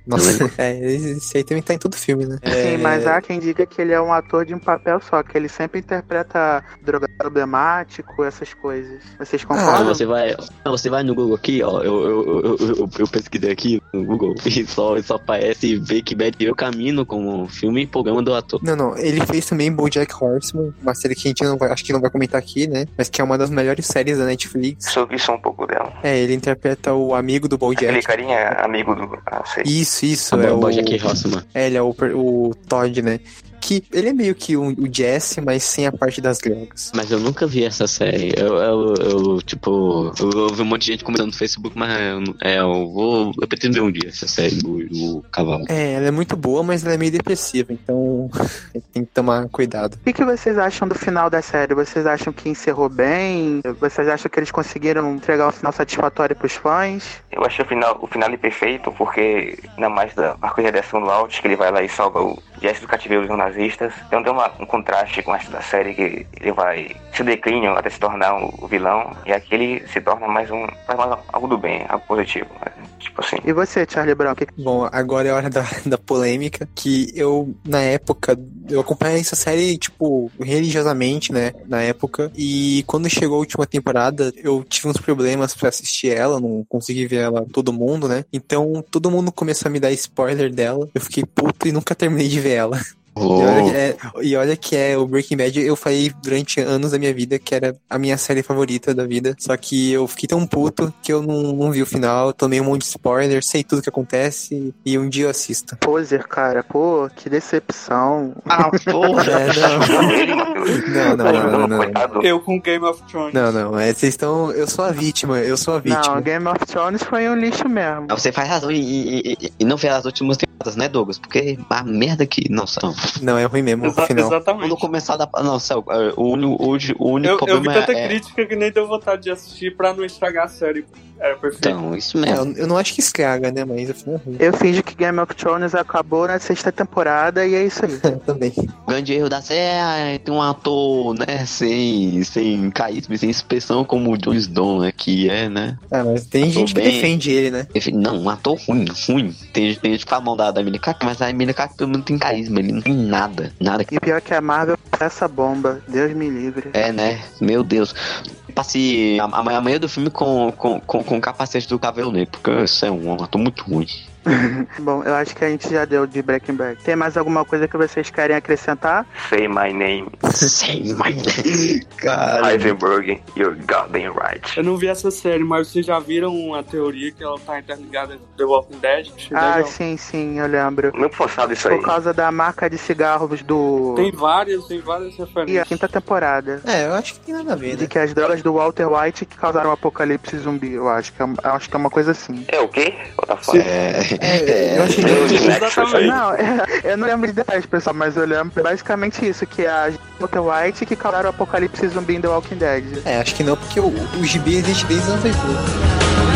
Nossa, é, esse aí também tá em todo filme, né? Sim, É, mas há quem diga que ele é um ator de um papel só, que ele sempre interpreta drogado problemático, essas coisas. Vocês Quando concordam? você vai, não, você vai no Google aqui, ó, eu, eu, eu, eu, eu pesquisei aqui no Google e só, só aparece Breaking Bad Eu Camino como filme e programa do ator. Não, não, ele fez também BoJack Horseman, uma série que a gente não vai, acho que não vai comentar aqui, né? Mas que é uma das melhores séries da Netflix. Soube só um pouco dela. É, ele interpreta o amigo do Aquele BoJack. carinha amigo do. Ah, sei. Isso, isso, é o... Bojack Horseman. É, ele é o, o Todd, né? Que ele é meio que o, o Jesse, mas sem a parte das drogas. Mas eu nunca vi essa série. Eu, eu, eu tipo, eu, eu vi um monte de gente comentando no Facebook, mas eu, é, eu vou. Eu pretendo ver um dia essa série do, do cavalo. É, ela é muito boa, mas ela é meio depressiva, então tem que tomar cuidado. O que, que vocês acham do final da série? Vocês acham que encerrou bem? Vocês acham que eles conseguiram entregar um final satisfatório pros fãs? Eu achei o final, o final perfeito, porque ainda mais da arco de redenção do Alt, que ele vai lá e salva o Jesse do cativeiro dos nazistas. Então tem uma, um contraste com essa da série que ele vai se declínio até se tornar o vilão. E aqui ele se torna mais um. mais algo do bem, algo positivo. Né? Tipo assim. E você, Charlie Brown? Que... Bom, agora é hora da, da polêmica. Que eu, na época, eu acompanhei essa série, tipo, religiosamente, né? Na época. E quando chegou a última temporada, eu tive uns problemas para assistir ela, não consegui ver ela todo mundo, né? Então todo mundo começou a me dar spoiler dela. Eu fiquei puto e nunca terminei de ver ela. Oh. E, olha é, e, olha que é, o Breaking Bad, eu falei durante anos da minha vida que era a minha série favorita da vida. Só que eu fiquei tão puto que eu não, não vi o final, tomei um monte de spoiler, sei tudo que acontece e um dia eu assisto. Poser, cara, pô, que decepção. Ah, porra! É, não. não, não, não, não, não. Eu com Game of Thrones. Não, não, é, vocês estão. Eu sou a vítima, eu sou a vítima. Não, Game of Thrones foi um lixo mesmo. Você faz razão e, e, e não fez as últimas temporadas, né, Douglas? Porque a merda que. Nossa, não. Não, é ruim mesmo. Exa final. Exatamente. Quando começar da. Não, céu, o único, o único eu, problema eu vi tanta é. crítica que nem deu vontade de assistir pra não estragar a série. Era perfeito. Então, isso É, mesmo. eu, eu não acho que estraga, né? Mas o final é ruim. Eu fingi que Game of Thrones acabou na sexta temporada e é isso aí. também. O grande erro da série é tem um ator, né, sem, sem carisma, e sem expressão como o Jon Snow, né, que é, né. Ah, mas tem gente que bem. defende ele, né? Não, um ator ruim, ruim. Tem, tem gente com a mão da, da Emilia Clarke, mas a Emilia Clarke pelo menos tem carisma, ele não tem nada, nada. E pior que a Marvel essa bomba. Deus me livre. É, né, meu Deus. Passe a, a, maioria do filme com, com, com, com o capacete do cabelo negro, porque isso é um ator muito ruim. Bom, eu acho que a gente já deu de Breaking Bad. Tem mais alguma coisa que vocês querem acrescentar? Say my name, Sem mais. Cara. Heisenberg, you're goddamn right. Eu não vi essa série, mas vocês já viram a teoria que ela tá interligada com The Walking Dead? Ah, legal. sim, sim, eu lembro. Muito forçado isso aí. Por causa da marca de cigarros do. Tem várias, tem várias E a referências. quinta temporada. É, eu acho que tem nada a ver, De né? que as drogas do Walter White que causaram o apocalipse zumbi, eu acho que é, eu acho que é uma coisa assim. É o quê? What the fuck? É, É, eu achei que Exatamente. Não, eu não lembro de detalhes, pessoal, mas eu lembro basicamente isso, que é a Walter White que causaram o apocalipse zumbi em The Walking Dead. É, acho que não, porque o, o gibi existe desde os anos 80.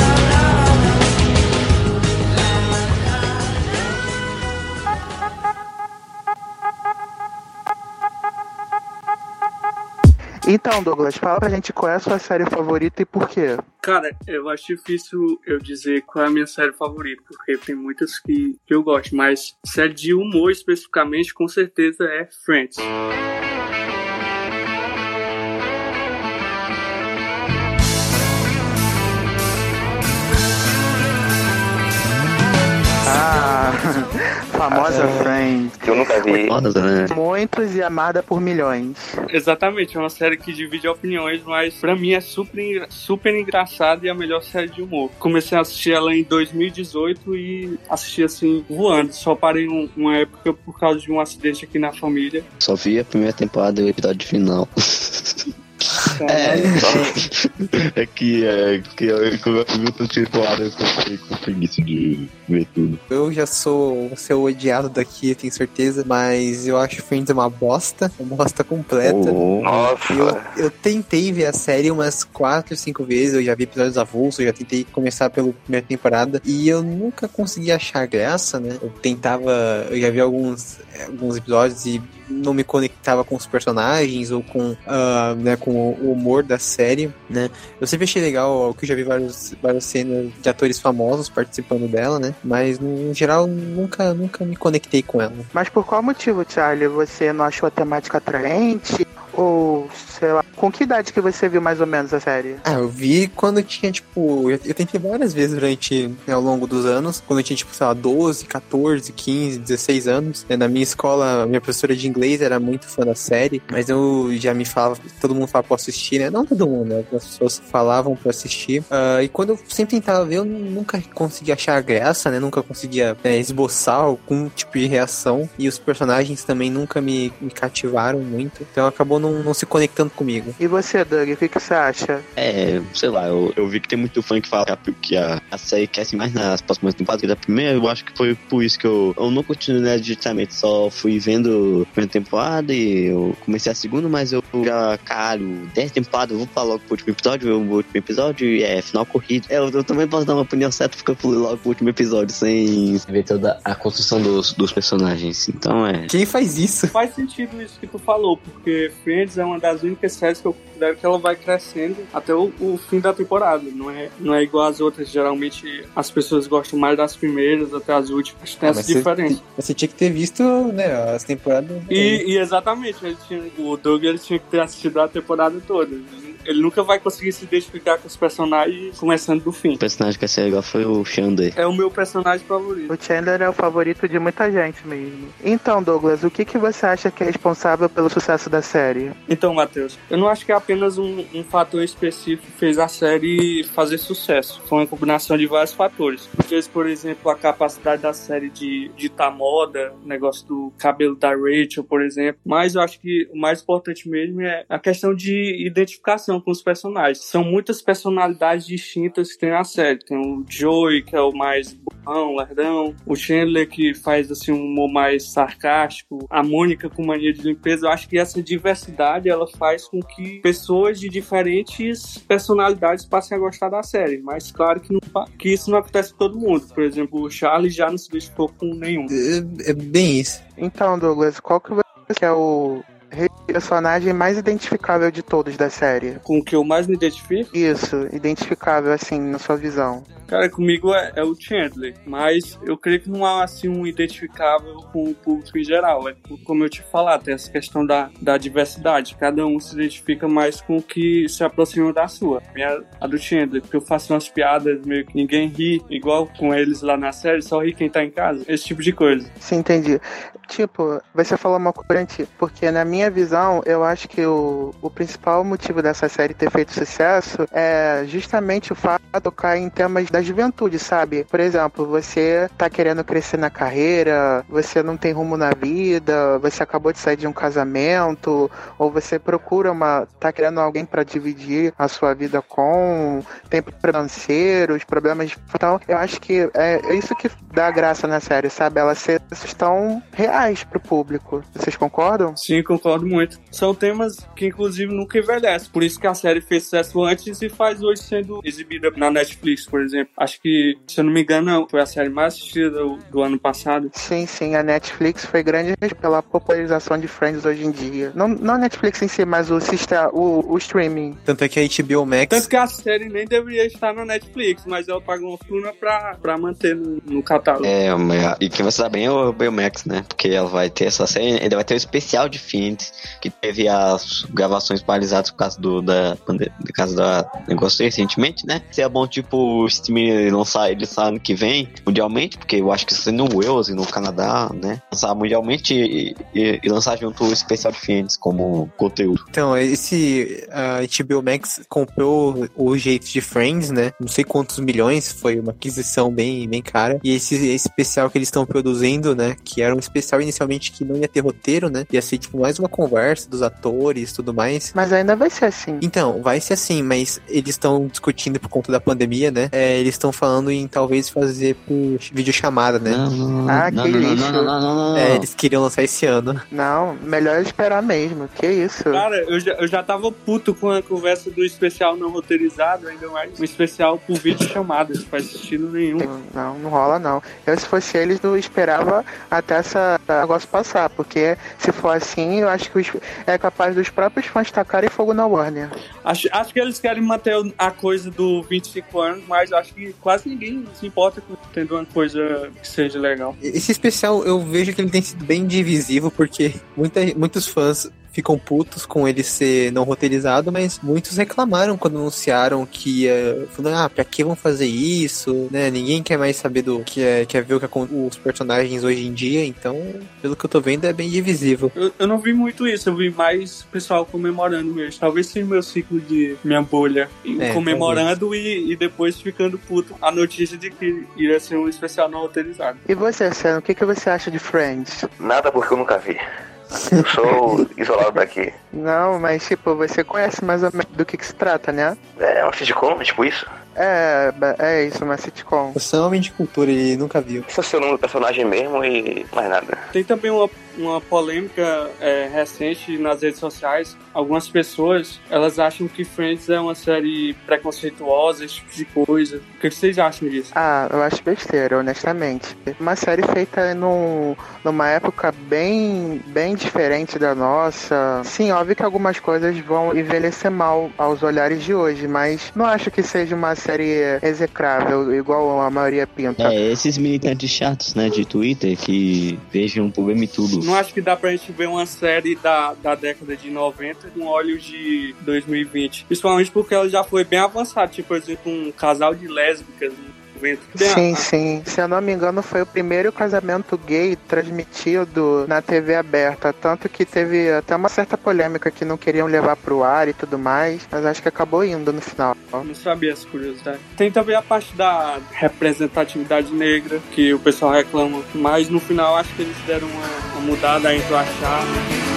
Então, Douglas, fala pra gente qual é a sua série favorita e por quê. Cara, eu acho difícil eu dizer qual é a minha série favorita, porque tem muitas que, eu gosto, mas série de humor especificamente, com certeza é Friends. Ah, famosa Friends. Que eu nunca vi. foda, né? Muitos e amada por milhões. Exatamente, é uma série que divide opiniões, mas pra mim é super, super engraçada e a melhor série de humor. Comecei a assistir ela em 2018 e assisti assim, voando. Só parei um- uma época por causa de um acidente aqui na família. Só vi a primeira temporada e o episódio final. É, é que, é, que eu, quando eu vi outra temporada eu fiquei com preguiça de ver tudo. Eu já sou o seu odiado daqui, eu tenho certeza, mas eu acho Friends uma bosta, uma bosta completa. Oh, Nossa. Eu, eu tentei ver a série umas 4, 5 vezes, eu já vi episódios avulsos, eu já tentei começar pela primeira temporada e eu nunca consegui achar graça, né? Eu tentava, eu já vi alguns, alguns episódios e não me conectava com os personagens ou com, ah, né, com o humor da série, né? Eu sempre achei legal que eu já vi vários, várias cenas de atores famosos participando dela, né? Mas no geral nunca, nunca me conectei com ela. Mas por qual motivo, Charlie? Você não achou a temática atraente? Ou, sei lá, Com que idade que você viu mais ou menos a série? Ah, eu vi quando tinha, tipo. Eu, eu tentei várias vezes durante, né, ao longo dos anos. Quando eu tinha, tipo, sei lá, 12, 14, 15, 16 anos. Né, na minha escola, minha professora de inglês era muito fã da série. Mas eu já me falava, todo mundo falava pra assistir, né? Não todo mundo, né? As pessoas falavam pra assistir. Uh, e quando eu sempre tentava ver, eu nunca conseguia achar graça, né? Nunca conseguia né, esboçar algum tipo de reação. E os personagens também nunca me, me cativaram muito. Então acabou não, não se conectando comigo. E você, Doug, o que, que você acha? É, sei lá, eu, eu vi que tem muito fã que fala que a, a série cresce mais nas próximas temporadas que da primeira. Eu acho que foi por isso que eu, eu não continuei né, diretamente, só fui vendo a primeira temporada e eu comecei a segunda, mas eu já, caralho, 10 temporadas, eu vou falar logo pro último episódio, o último episódio e é final corrido. É, eu, eu, também posso dar uma opinião certa porque eu fui logo pro último episódio sem ver toda a construção dos, dos personagens. Então é. Quem faz isso? Faz sentido isso que tu falou, porque Friends é uma das únicas séries que eu considero que ela vai crescendo até o, o fim da temporada. Não é, não é igual às outras. Geralmente as pessoas gostam mais das primeiras até as últimas. Tem ah, essa diferença. Você, você, tinha que ter visto né, as temporadas. E, e exatamente, tinha, o Doug ele tinha que ter assistido a temporada toda ele nunca vai conseguir se identificar com os personagens começando do fim. O personagem que ia ser legal foi o Chandler. É o meu personagem favorito. O Chandler é o favorito de muita gente mesmo. Então, Douglas, o que, que você acha que é responsável pelo sucesso da série? Então, Matheus, eu não acho que é apenas um, um fator específico que fez a série fazer sucesso. Foi uma combinação de vários fatores. Fez, por exemplo, a capacidade da série de ditar moda, o negócio do cabelo da Rachel, por exemplo. Mas eu acho que o mais importante mesmo é a questão de identificação com os personagens. São muitas personalidades distintas que tem na série. Tem o Joey, que é o mais burrão, lerdão. O Chandler, que faz assim um humor mais sarcástico. A Mônica com mania de limpeza. Eu acho que essa diversidade ela faz com que pessoas de diferentes personalidades passem a gostar da série. Mas claro que, não, que isso não acontece com todo mundo. Por exemplo, o Charlie já não se identificou com nenhum. É, é bem isso. Então, Douglas, qual que é o personagem mais identificável de todos da série? Com o que eu mais me identifico? Isso, identificável assim, na sua visão. Cara, comigo é, é, o Chandler, mas eu creio que não há assim um identificável com o público em geral. É como eu te falar, tem essa questão da, da diversidade. Cada um se identifica mais com o que se aproxima da sua. Minha, a do Chandler, porque eu faço umas piadas meio que ninguém ri, igual com eles lá na série, só ri quem tá em casa. Esse tipo de coisa. Sim, entendi. Tipo, você falou uma coisa, porque na minha visão, eu acho que o, o principal motivo dessa série ter feito sucesso é justamente o fato de tocar em temas da juventude, sabe? Por exemplo, você tá querendo crescer na carreira, você não tem rumo na vida, você acabou de sair de um casamento, ou você procura uma. tá querendo alguém para dividir a sua vida com, tem financeiros, problemas. Então, eu acho que é isso que dá graça na série, sabe? Elas estão reais pro público. Vocês concordam? Sim, concordo muito. São temas que, inclusive, nunca envelhecem. Por isso que a série fez sucesso antes e faz hoje sendo exibida na Netflix, por exemplo. Acho que, se eu não me engano, foi a série mais assistida do, do ano passado. Sim, sim. A Netflix foi grande pela popularização de Friends hoje em dia. Não, não a Netflix em si, mas o, o, o streaming. Tanto é que a HBO Max. Tanto que a série nem deveria estar na Netflix, mas ela pagou uma fortuna pra, pra manter no, no catálogo. É, e que você sabe bem é o HBO Max, né? Porque ela vai ter essa série, ainda vai ter o especial de Friends, que teve as gravações paralisadas por causa do da, por causa da negócio recentemente, né? Se é bom, tipo, o streaming lançar ele ano que vem, mundialmente, porque eu acho que isso no Wales e no Canadá, né? Lançar mundialmente e, e, e lançar junto o especial de Friends como conteúdo. Então, esse a HBO Max comprou o jeito de Friends, né? Não sei quantos milhões, foi uma aquisição bem, bem cara. E esse, esse especial que eles estão produzindo, né? Que era um especial inicialmente que não ia ter roteiro, né? Ia ser tipo mais uma conversa dos atores tudo mais. Mas ainda vai ser assim. Então, vai ser assim, mas eles estão discutindo por conta da pandemia, né? É, eles estão falando em talvez fazer por videochamada, né? Não, não, ah, que lixo. É, eles queriam lançar esse ano. Não, melhor esperar mesmo. Que isso? Cara, eu já, eu já tava puto com a conversa do especial não roteirizado, ainda mais um especial por videochamada, não faz sentido nenhum. Não, não rola não. Eu, se fosse eles, não esperava até essa negócio passar, porque se for assim, eu acho que os, é capaz dos próprios fãs tacarem fogo na Warner. Acho, acho que eles querem manter a coisa do 25 anos, mas acho que quase ninguém se importa com tendo uma coisa que seja legal. Esse especial eu vejo que ele tem sido bem divisivo, porque muita, muitos fãs ficam putos com ele ser não roteirizado, mas muitos reclamaram quando anunciaram que ia. Falando, ah, pra que vão fazer isso? Né? Ninguém quer mais saber do que é, quer ver o que os personagens hoje em dia, então, pelo que eu tô vendo, é bem divisível. Eu, eu não vi muito isso, eu vi mais pessoal comemorando mesmo. Talvez seja meu ciclo de minha bolha. É, comemorando e, e, depois ficando puto a notícia de que iria ser um especial não roteirizado. E você, Sam, o que, que você acha de Friends? Nada porque eu nunca vi. Eu sou isolado daqui. Não, mas tipo, você conhece mais ou menos do que, que se trata, né? É uma sitcom, tipo isso? É, é isso, uma sitcom. Você é um homem de cultura e nunca viu. Esse é o seu nome do personagem mesmo e mais nada. Tem também uma, uma polêmica é, recente nas redes sociais. Algumas pessoas, elas acham que Friends é uma série preconceituosa, esse tipo de coisa. O que vocês acham disso? Ah, eu acho besteira, honestamente. Uma série feita num, numa época bem, bem diferente da nossa. Sim, óbvio que algumas coisas vão envelhecer mal aos olhares de hoje, mas não acho que seja uma série execrável, igual a maioria pinta. É, esses militantes chatos, né, de Twitter que vejam o problema e tudo. Não acho que dá pra gente ver uma série da, da década de 90 com olhos de 2020. Principalmente porque ela já foi bem avançada, tipo, por exemplo, um casal de lésbicas Sim, sim. Se eu não me engano, foi o primeiro casamento gay transmitido na TV aberta. Tanto que teve até uma certa polêmica que não queriam levar pro ar e tudo mais. Mas acho que acabou indo no final. Não sabia essa curiosidade. Tem também a parte da representatividade negra, que o pessoal reclama. Mas no final acho que eles deram uma, uma mudada entre o achar. Né?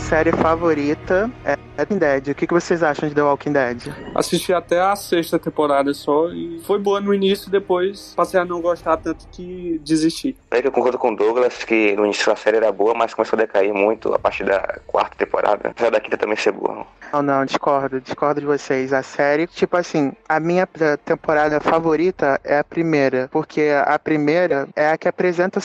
Série favorita é Walking Dead. O que, que vocês acham de The Walking Dead? Assisti até a sexta temporada só e foi boa no início, depois passei a não gostar tanto que desisti. É que eu concordo com o Douglas que no início a série era boa, mas começou a decair muito a partir da quarta temporada. Apesar da quinta também ser boa. Não, não, discordo, discordo de vocês. A série, tipo assim, a minha temporada favorita é a primeira, porque a primeira é a que apresenta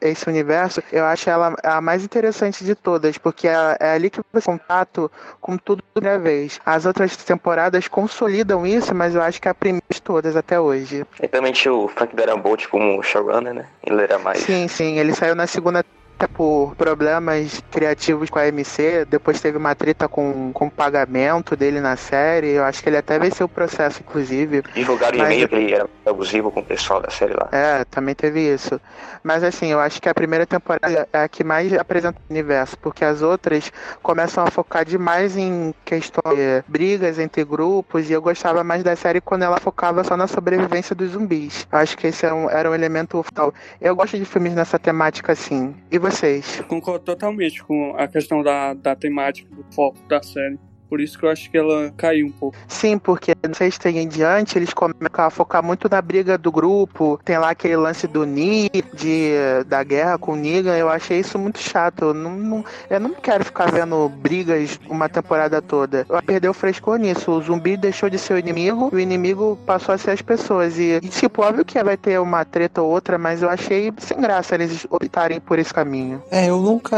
esse universo. Eu acho ela a mais interessante de todas, porque é, é ali que você contato com tudo de vez. As outras temporadas consolidam isso, mas eu acho que é a primeira de todas até hoje. E também tinha o Frank Darabont como showrunner, né? Ele era mais. Sim, sim, ele saiu na segunda por problemas criativos com a MC, depois teve uma treta com, com o pagamento dele na série. Eu acho que ele até venceu o processo, inclusive. Divulgaram mas... e-mail que ele era abusivo com o pessoal da série lá. É, também teve isso. Mas assim, eu acho que a primeira temporada é a que mais apresenta o universo, porque as outras começam a focar demais em questões de brigas entre grupos, e eu gostava mais da série quando ela focava só na sobrevivência dos zumbis. Eu acho que esse era um, era um elemento vital. Eu gosto de filmes nessa temática assim. E vocês? Concordo totalmente com a questão da, da temática, do foco da série. Por isso que eu acho que ela caiu um pouco. Sim, porque no sexta em diante eles começam a focar muito na briga do grupo. Tem lá aquele lance do Ni, de, da guerra com o Negan. Eu achei isso muito chato. Eu não, não, eu não quero ficar vendo brigas uma temporada toda. Eu perdeu o frescor nisso. O zumbi deixou de ser o inimigo, o inimigo passou a ser as pessoas. E, e tipo, óbvio que vai ter uma treta ou outra, mas eu achei sem graça eles optarem por esse caminho. É, eu nunca.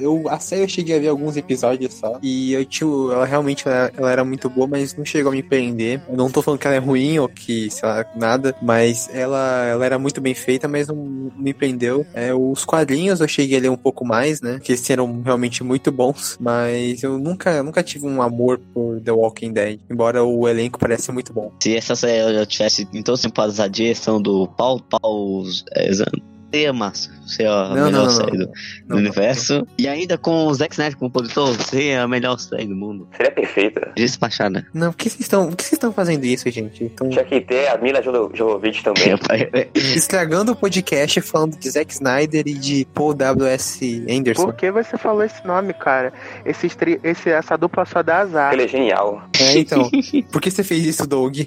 Eu, a série eu cheguei a ver alguns episódios só. E eu tinha ela realmente ela, ela, era muito boa, mas não chegou a me prender. Eu não tô falando que ela é ruim ou que, sei lá, nada, mas ela, ela era muito bem feita, mas não me prendeu. É, os quadrinhos eu cheguei a ler um pouco mais, né? Que eles eram realmente muito bons, mas eu nunca, nunca tive um amor por The Walking Dead, embora o elenco pareça muito bom. Se essa série já tivesse em todos os temporadas a direção do Paul Paul é, seria massa. Seria a não, melhor não, série do, do universo. E ainda com o Zack Snyder como produtor, seria a melhor série do mundo. Seria perfeita. Despachada. Não, por que vocês estão, por que vocês estão fazendo isso, gente? Então... Tinha que ter a Mila Jovovich também. Estragando o podcast falando de Zack Snyder e de Paul W.S. Anderson. Por que você falou esse nome, cara? Esse, esse, essa dupla só dá azar. Ele é genial. É, então. por que você fez isso, Doug?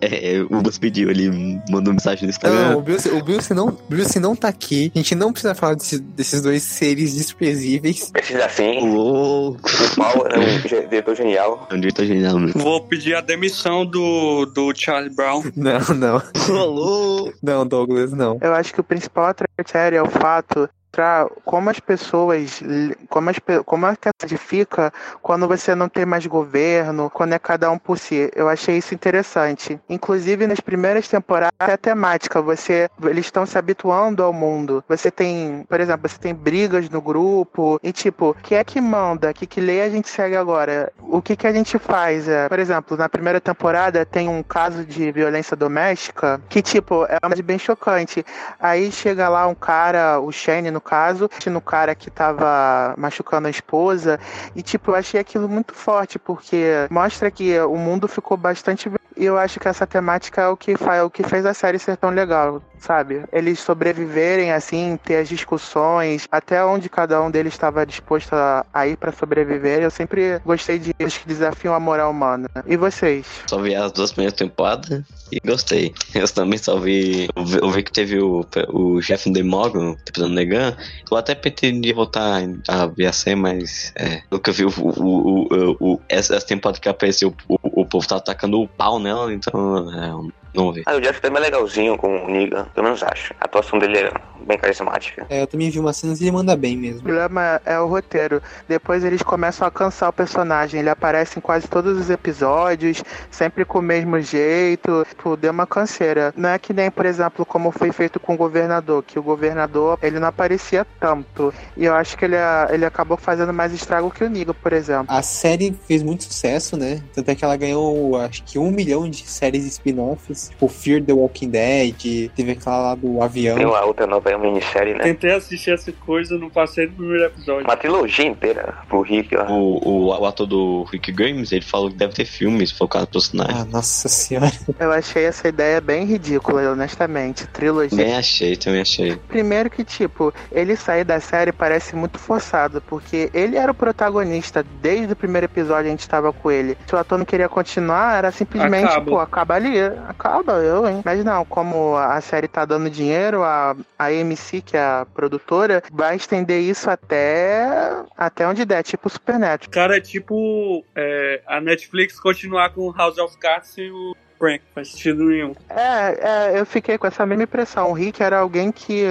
é, é, o Bus pediu, ele mandou mensagem no Instagram. Não, o Bruce, o Bruce não, Bruce não não tá aqui, a gente não precisa falar desse, desses dois seres desprezíveis. Precisa sim. Louco. O Paul é um diretor genial. É um diretor genial mesmo. Vou pedir a demissão do, do Charlie Brown. Não, não. Louco. Não, Douglas, não. Eu acho que o principal atrativo é o fato mostrar como as pessoas, como, as, como a cidade fica quando você não tem mais governo, quando é cada um por si. Eu achei isso interessante. Inclusive nas primeiras temporadas é a temática, você eles estão se habituando ao mundo. Você tem, por exemplo, você tem brigas no grupo e tipo, quem é que manda, que que lei a gente segue agora? O que que a gente faz? É, por exemplo, na primeira temporada tem um caso de violência doméstica que tipo, é uma bem chocante. Aí chega lá um cara, o Shane no caso, no cara que tava machucando a esposa. E tipo, eu achei aquilo muito forte, porque mostra que o mundo ficou bastante. E eu acho que essa temática é o que, faz, o que fez a série ser tão legal, sabe? Eles sobreviverem, assim, ter as discussões, até onde cada um deles estava disposto a, ir para sobreviver. Eu sempre gostei de eles que desafiam a moral humana. E vocês? Só vi as duas primeiras temporadas e gostei. Eu também só vi. Eu vi, eu vi que teve o, o Jeff Demogorgon, tipo, do Negan. Eu até pretendi voltar a ver a série, mas. É. Nunca vi o, o, o, o essa, essa temporada que apareceu, o, o povo tá atacando o pau nela, então. É, não vi. Ah, o Jeff também é legalzinho com o Negan, pelo menos acho. A atuação dele é bem carismática. É, eu também vi umas cenas e ele manda bem O mesmo. problema é o roteiro. Depois eles começam a cansar o personagem. Ele aparece em quase todos os episódios, sempre com o mesmo jeito. Tipo, deu uma canseira. Não é que nem, por exemplo, como foi feito com o governador, que o governador ele não aparecia tanto. E eu acho que ele, ele acabou fazendo mais estrago que o Nigo, por exemplo. A série fez muito sucesso, né? Tanto é que ela ganhou, acho que um milhão de séries spin-offs. Tipo, Fear the Walking Dead, teve aquela lá do avião. Tem uma outra nova minissérie, né? Tentei assistir essa coisa, não passei do primeiro episódio. Uma trilogia inteira pro Rick, ó. O, o, o ator do Rick Grimes, ele falou que deve ter filmes focados no personagem. Ah, nossa senhora. Eu achei essa ideia bem ridícula, honestamente. Trilogia. Também achei, também achei. Primeiro que, tipo, ele sair da série parece muito forçado, porque ele era o protagonista. Desde o primeiro episódio a gente tava com ele. Se o ator não queria continuar, era simplesmente, Acaba. pô, acaba ali. Acaba eu, hein? Mas não, como a série tá dando dinheiro, a, a AMC, que é a produtora, vai estender isso até, até onde der, tipo Supernet. Cara, é tipo é, a Netflix continuar com House of Cards sem o Frank, faz sentido nenhum. É, é, eu fiquei com essa mesma impressão. O Rick era alguém que,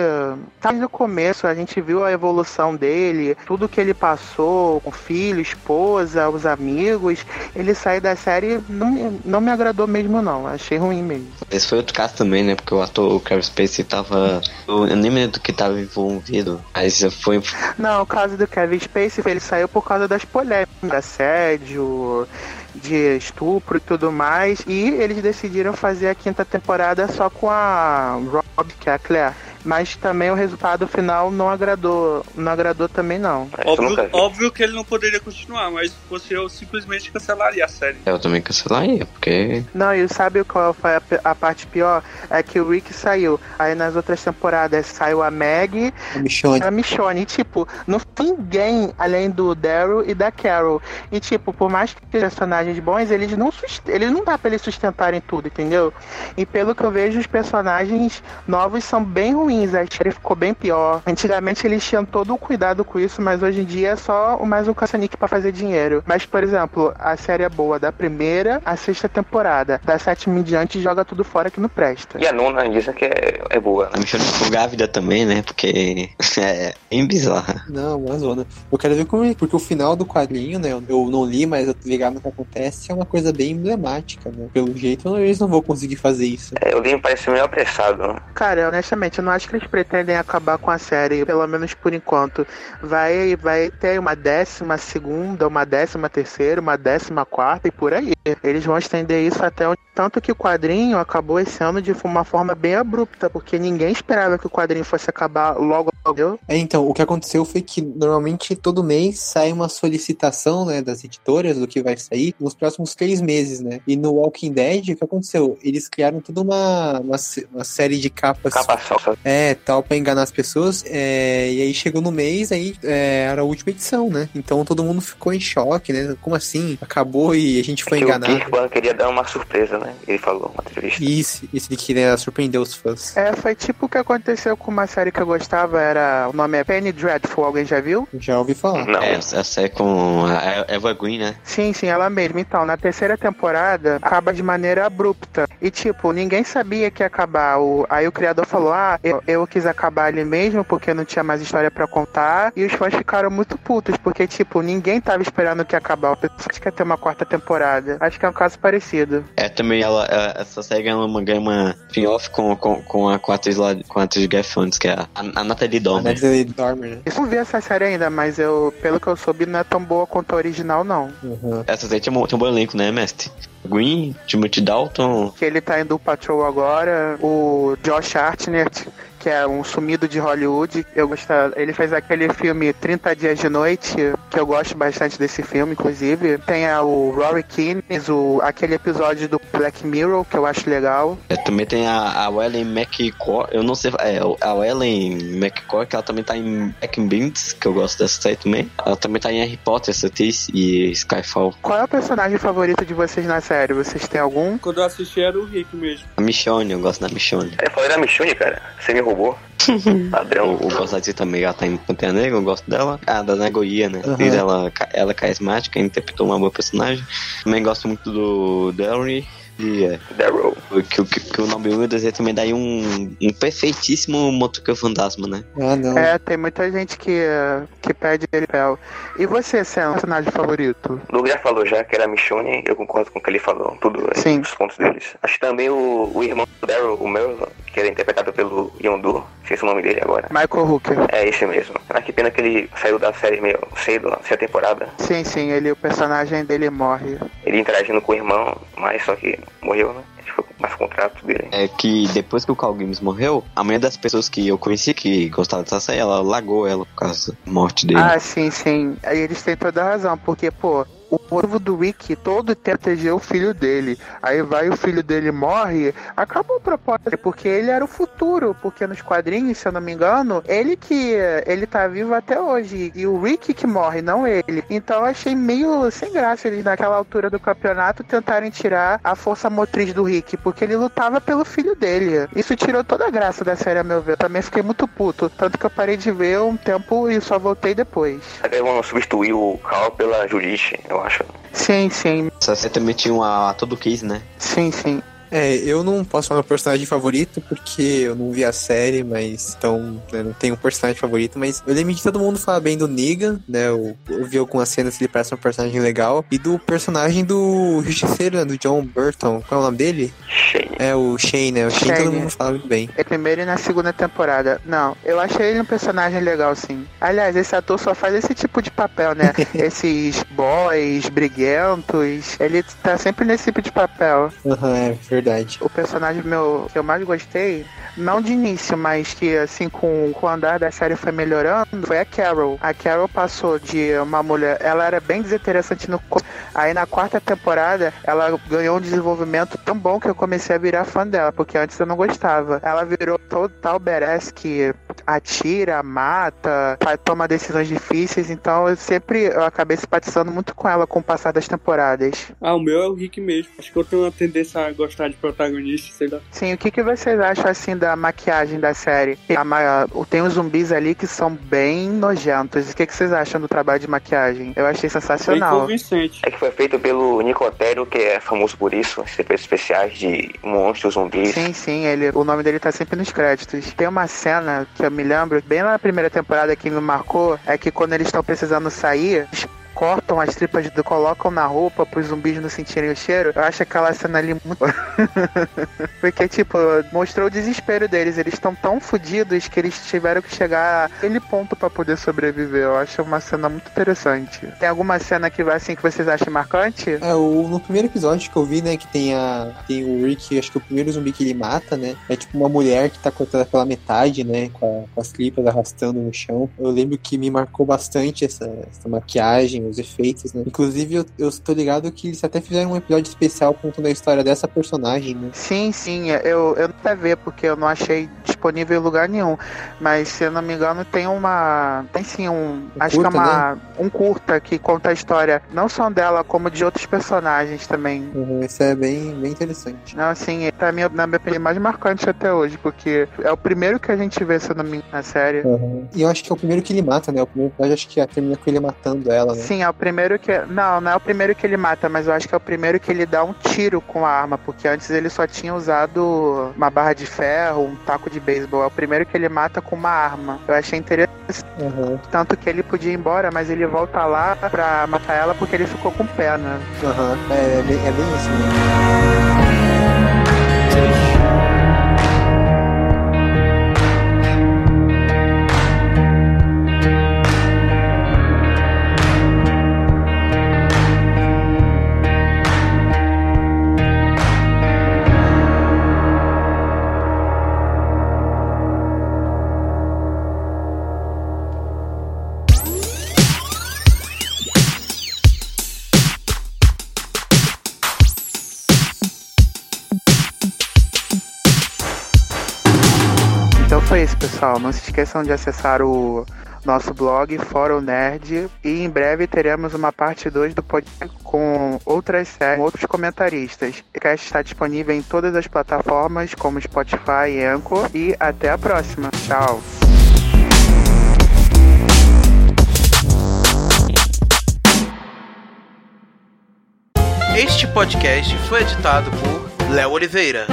tá desde o começo, a gente viu a evolução dele, tudo que ele passou, com filho, esposa, os amigos. Ele sair da série não, me- não me agradou mesmo, não. Achei ruim mesmo. Esse foi outro caso também, né? Porque o ator, o Kevin Spacey, tava. Eu nem me lembro do que tava envolvido. Mas foi. Não, o caso do Kevin Spacey, ele saiu por causa das polêmicas, de assédio, de estupro e tudo mais. E eles decidiram fazer a quinta temporada só com a Rob, que é a Claire. Mas também o resultado final não agradou, não agradou também não. Nunca Óbvio, vi. óbvio que ele não poderia continuar, mas se fosse eu, simplesmente cancelaria a série. Eu também cancelaria, porque. Não, e sabe qual foi a, a parte pior? É que o Rick saiu. Aí nas outras temporadas saiu a Meg A Michonne. a Michonne. E, tipo, não tem ninguém além do Daryl e da Carol. E, tipo, por mais que tenham personagens bons, eles não, sust- eles não dá pra eles sustentarem tudo, entendeu? E pelo que eu vejo, os personagens novos são bem ruins. A série ficou bem pior. Antigamente eles tinham todo o cuidado com isso, mas hoje em dia é só mais um caça-nique pra fazer dinheiro. Mas, por exemplo, a série é boa da primeira à sexta temporada. Da sétima em diante joga tudo fora que não presta. E a nona dizem que é, é boa, né? A Michonne ficou grávida também, né? Porque. É bem bizarra. Não, uma zona. Eu quero ver como é, porque o final do quadrinho, né? Eu não li, mas eu tô ligado no que acontece, é uma coisa bem emblemática, né? Pelo jeito, eles não vão conseguir fazer isso. É, o livro parece meio apressado. Cara, honestamente, eu não acho que eles pretendem acabar com a série, pelo menos por enquanto. Vai, vai ter uma décima segunda, uma décima terceira, uma décima quarta e por aí. Eles vão estender isso até onde. Tanto que o quadrinho acabou esse ano de uma forma bem abrupta, porque ninguém esperava que o quadrinho fosse acabar logo. logo. É, então, o que aconteceu foi que normalmente todo mês sai uma solicitação, né, das editoras do que vai sair nos próximos três meses, né? E no Walking Dead, o que aconteceu? Eles criaram toda uma, uma, uma série de capas Capa. É, tal, pra enganar as pessoas. É, e aí chegou no mês, aí é, era a última edição, né? Então todo mundo ficou em choque, né? Como assim? Acabou e a gente foi que enganado. O Kirkman queria dar uma surpresa, né? Ele falou na entrevista. Isso, isso ele queria surpreender os fãs. É, foi tipo o que aconteceu com uma série que eu gostava, era. O nome é Penny Dreadful, alguém já viu? Já ouvi falar. Não. É, essa é com a Eva Green, né? Sim, sim, ela mesma. Então, na terceira temporada, acaba de maneira abrupta. E, tipo, ninguém sabia que ia acabar. O... Aí o criador falou: Ah, eu, quis acabar ali mesmo porque não tinha mais história pra contar. E os fãs ficaram muito putos, porque, tipo, ninguém tava esperando que ia acabar. O pessoal acha que ia ter uma quarta temporada. Acho que é um caso parecido. É, também ela, é, essa série ganha uma, ganha uma spin-off com, com, com, a, a lá, com a atriz de Game Thrones, que é a, a Natalie A Dormer. Natalie Dormer, né? Eu não vi essa série ainda, mas eu, pelo que eu soube, não é tão boa quanto a original, não. Uhum. Essa série tem um, tem um bom elenco, né, mestre? Green, Timothy Dalton, Que ele tá em Do Patrol agora, o Josh Hartnett, que é um sumido de Hollywood. Eu gosto, ele fez aquele filme 30 Dias de Noite, que eu gosto bastante desse filme, inclusive. Tem a, o Rory Keane, o, aquele episódio do Black Mirror, que eu acho legal. É, também tem a, a Ellen McCoy, eu não sei, é, a Ellen McCoy, que ela também tá em Back in Beans, que eu gosto dessa série também. Ela também tá em Harry Potter, essa atriz, e Skyfall. Qual é o personagem favorito de vocês na série? Vocês têm algum? Quando eu assisti era o Rick mesmo. A Michonne, eu gosto da Michonne. Eu falei da Michonne, cara. Você me Eu, Padrão. da atriz também, ela tá em Pantera Negra, eu gosto dela. Ah, da Nagoya, né? A Uhum. ela, ela é carismática, interpretou uma boa personagem. Também gosto muito do Derry. E é, Darrow. que, que, que o nome Wildas é também daí um, um perfeitíssimo motoqueiro fantasma, né? Ah, não. É, tem muita gente que, que pede ele pel. E você, Sam, personagem favorito? O Douglas já falou já que era a Michonne, eu concordo com o que ele falou, tudo aí, Sim. os pontos deles. Acho que também o, o irmão do Daryl, o Merlin, que era interpretado pelo Yondu, esqueci o nome dele agora. Michael Hooker. É esse mesmo. Ah, que pena que ele saiu da série meio cedo, na temporada. Sim, sim, ele, o personagem dele morre. Ele interagindo com o irmão, mas só que morreu, né? Mais contrato dele. É que depois que o Carl Games morreu, a maioria das pessoas que eu conheci que gostavam dessa série, ela largou ela por causa da morte dele. Ah, sim, sim. Aí eles têm toda a razão, porque, pô, o povo do Rick todo tempo protegeu o filho dele. Aí vai o filho dele morre, acabou o propósito, porque ele era o futuro, porque nos quadrinhos, se eu não me engano, ele que ele tá vivo até hoje e o Rick que morre, não ele. Então eu achei meio sem graça eles naquela altura do campeonato tentarem tirar a força motriz do Rick, porque ele lutava pelo filho dele. Isso tirou toda a graça da série, a meu ver. Também fiquei muito puto, tanto que eu parei de ver um tempo e só voltei depois. Vão substituir o Carl pela Judite, eu acho. Sim, sim, Essa série também tinha um ator do Case, né? sim, sim. É, eu não posso falar meu personagem favorito porque eu não vi a série, mas então né, não tenho um personagem favorito, mas eu lembro de todo mundo falar bem do Negan, né? Eu, eu vi algumas cenas que ele parece um personagem legal, e do personagem do Justiceiro, né, do John Burton. Qual é o nome dele? Shane. É o Shane, né? O Shane, todo Shane. mundo fala muito bem. É primeiro e na segunda temporada. Não, eu achei ele um personagem legal, sim. Aliás, esse ator só faz esse tipo de papel, né? Esses boys briguentos. Ele tá sempre nesse tipo de papel. Aham, é verdade. O personagem meu que eu mais gostei, não de início, mas que assim, com, com o andar da série foi melhorando, foi a Carol. A Carol passou de uma mulher. Ela era bem desinteressante no. Aí na quarta temporada, ela ganhou um desenvolvimento tão bom que eu comecei a virar fã dela, porque antes eu não gostava. Ela virou total badass que atira, mata, toma decisões difíceis, então eu sempre eu acabei simpatizando muito com ela com o passar das temporadas. Ah, o meu é o Rick mesmo. Acho que eu tenho uma tendência a gostar de protagonista, sei lá. Sim, o que, que vocês acham assim da maquiagem da série? A Tem uns zumbis ali que são bem nojentos. O que, que vocês acham do trabalho de maquiagem? Eu achei Bem sensacional. convincente. É que foi feito pelo Nicotério, que é famoso por isso, efeitos especiais de monstros, zumbis. Sim, sim, ele, o nome dele tá sempre nos créditos. Tem uma cena que eu me lembro, bem na primeira temporada que me marcou, é que quando eles estão precisando sair, cortam as tripas, do, colocam na roupa pros zumbis não sentirem o cheiro. Eu acho aquela cena ali muito. Porque, tipo, mostrou o desespero deles. Eles estão tão fodidos que eles tiveram que chegar àquele ponto pra poder sobreviver. Eu acho uma cena muito interessante. Tem alguma cena que vai assim que vocês acham marcante? É, o, no primeiro episódio que eu vi, né, que tem a. Tem o Rick, acho que o primeiro zumbi que ele mata, né? É tipo uma mulher que tá cortada pela metade, né? Com, a- com as clipas arrastando no chão. Eu lembro que me marcou bastante essa, essa maquiagem, os efeitos, né? Inclusive, eu, eu tô ligado que eles até fizeram um episódio especial contando a história dessa personagem, né? Sim, sim, eu, eu não até ver porque eu não achei disponível em lugar nenhum. Mas se eu não me engano, tem uma. Tem sim um. um acho curta, que é uma. Um curta que conta a história não só dela, como de outros personagens também. Uhum, isso é bem, bem interessante. Não, assim, é pra mim, na minha opinião, mais marcante até hoje, porque é o primeiro que a gente vê, se eu não me engano, na série. Uhum. E eu acho que é o primeiro que ele mata, né? O primeiro episódio acho que termina com ele matando ela, né? Sim, é o primeiro que. Não, não é o primeiro que ele mata, mas eu acho que é o primeiro que ele dá um tiro com a arma, porque antes ele só tinha usado uma barra de ferro, um taco de beisebol. É o primeiro que ele mata com uma arma. Eu achei interessante. Uhum. Tanto que ele podia ir embora, mas ele volta lá pra matar ela porque ele ficou com pena. Aham. É, é bem, é bem isso mesmo. Pessoal. Não se esqueçam de acessar o nosso blog Fórum Nerd e em breve teremos uma parte 2 do podcast com outras séries, com outros comentaristas. O podcast está disponível em todas as plataformas como Spotify e Anchor e até a próxima. Tchau. Este podcast foi editado por Léo Oliveira.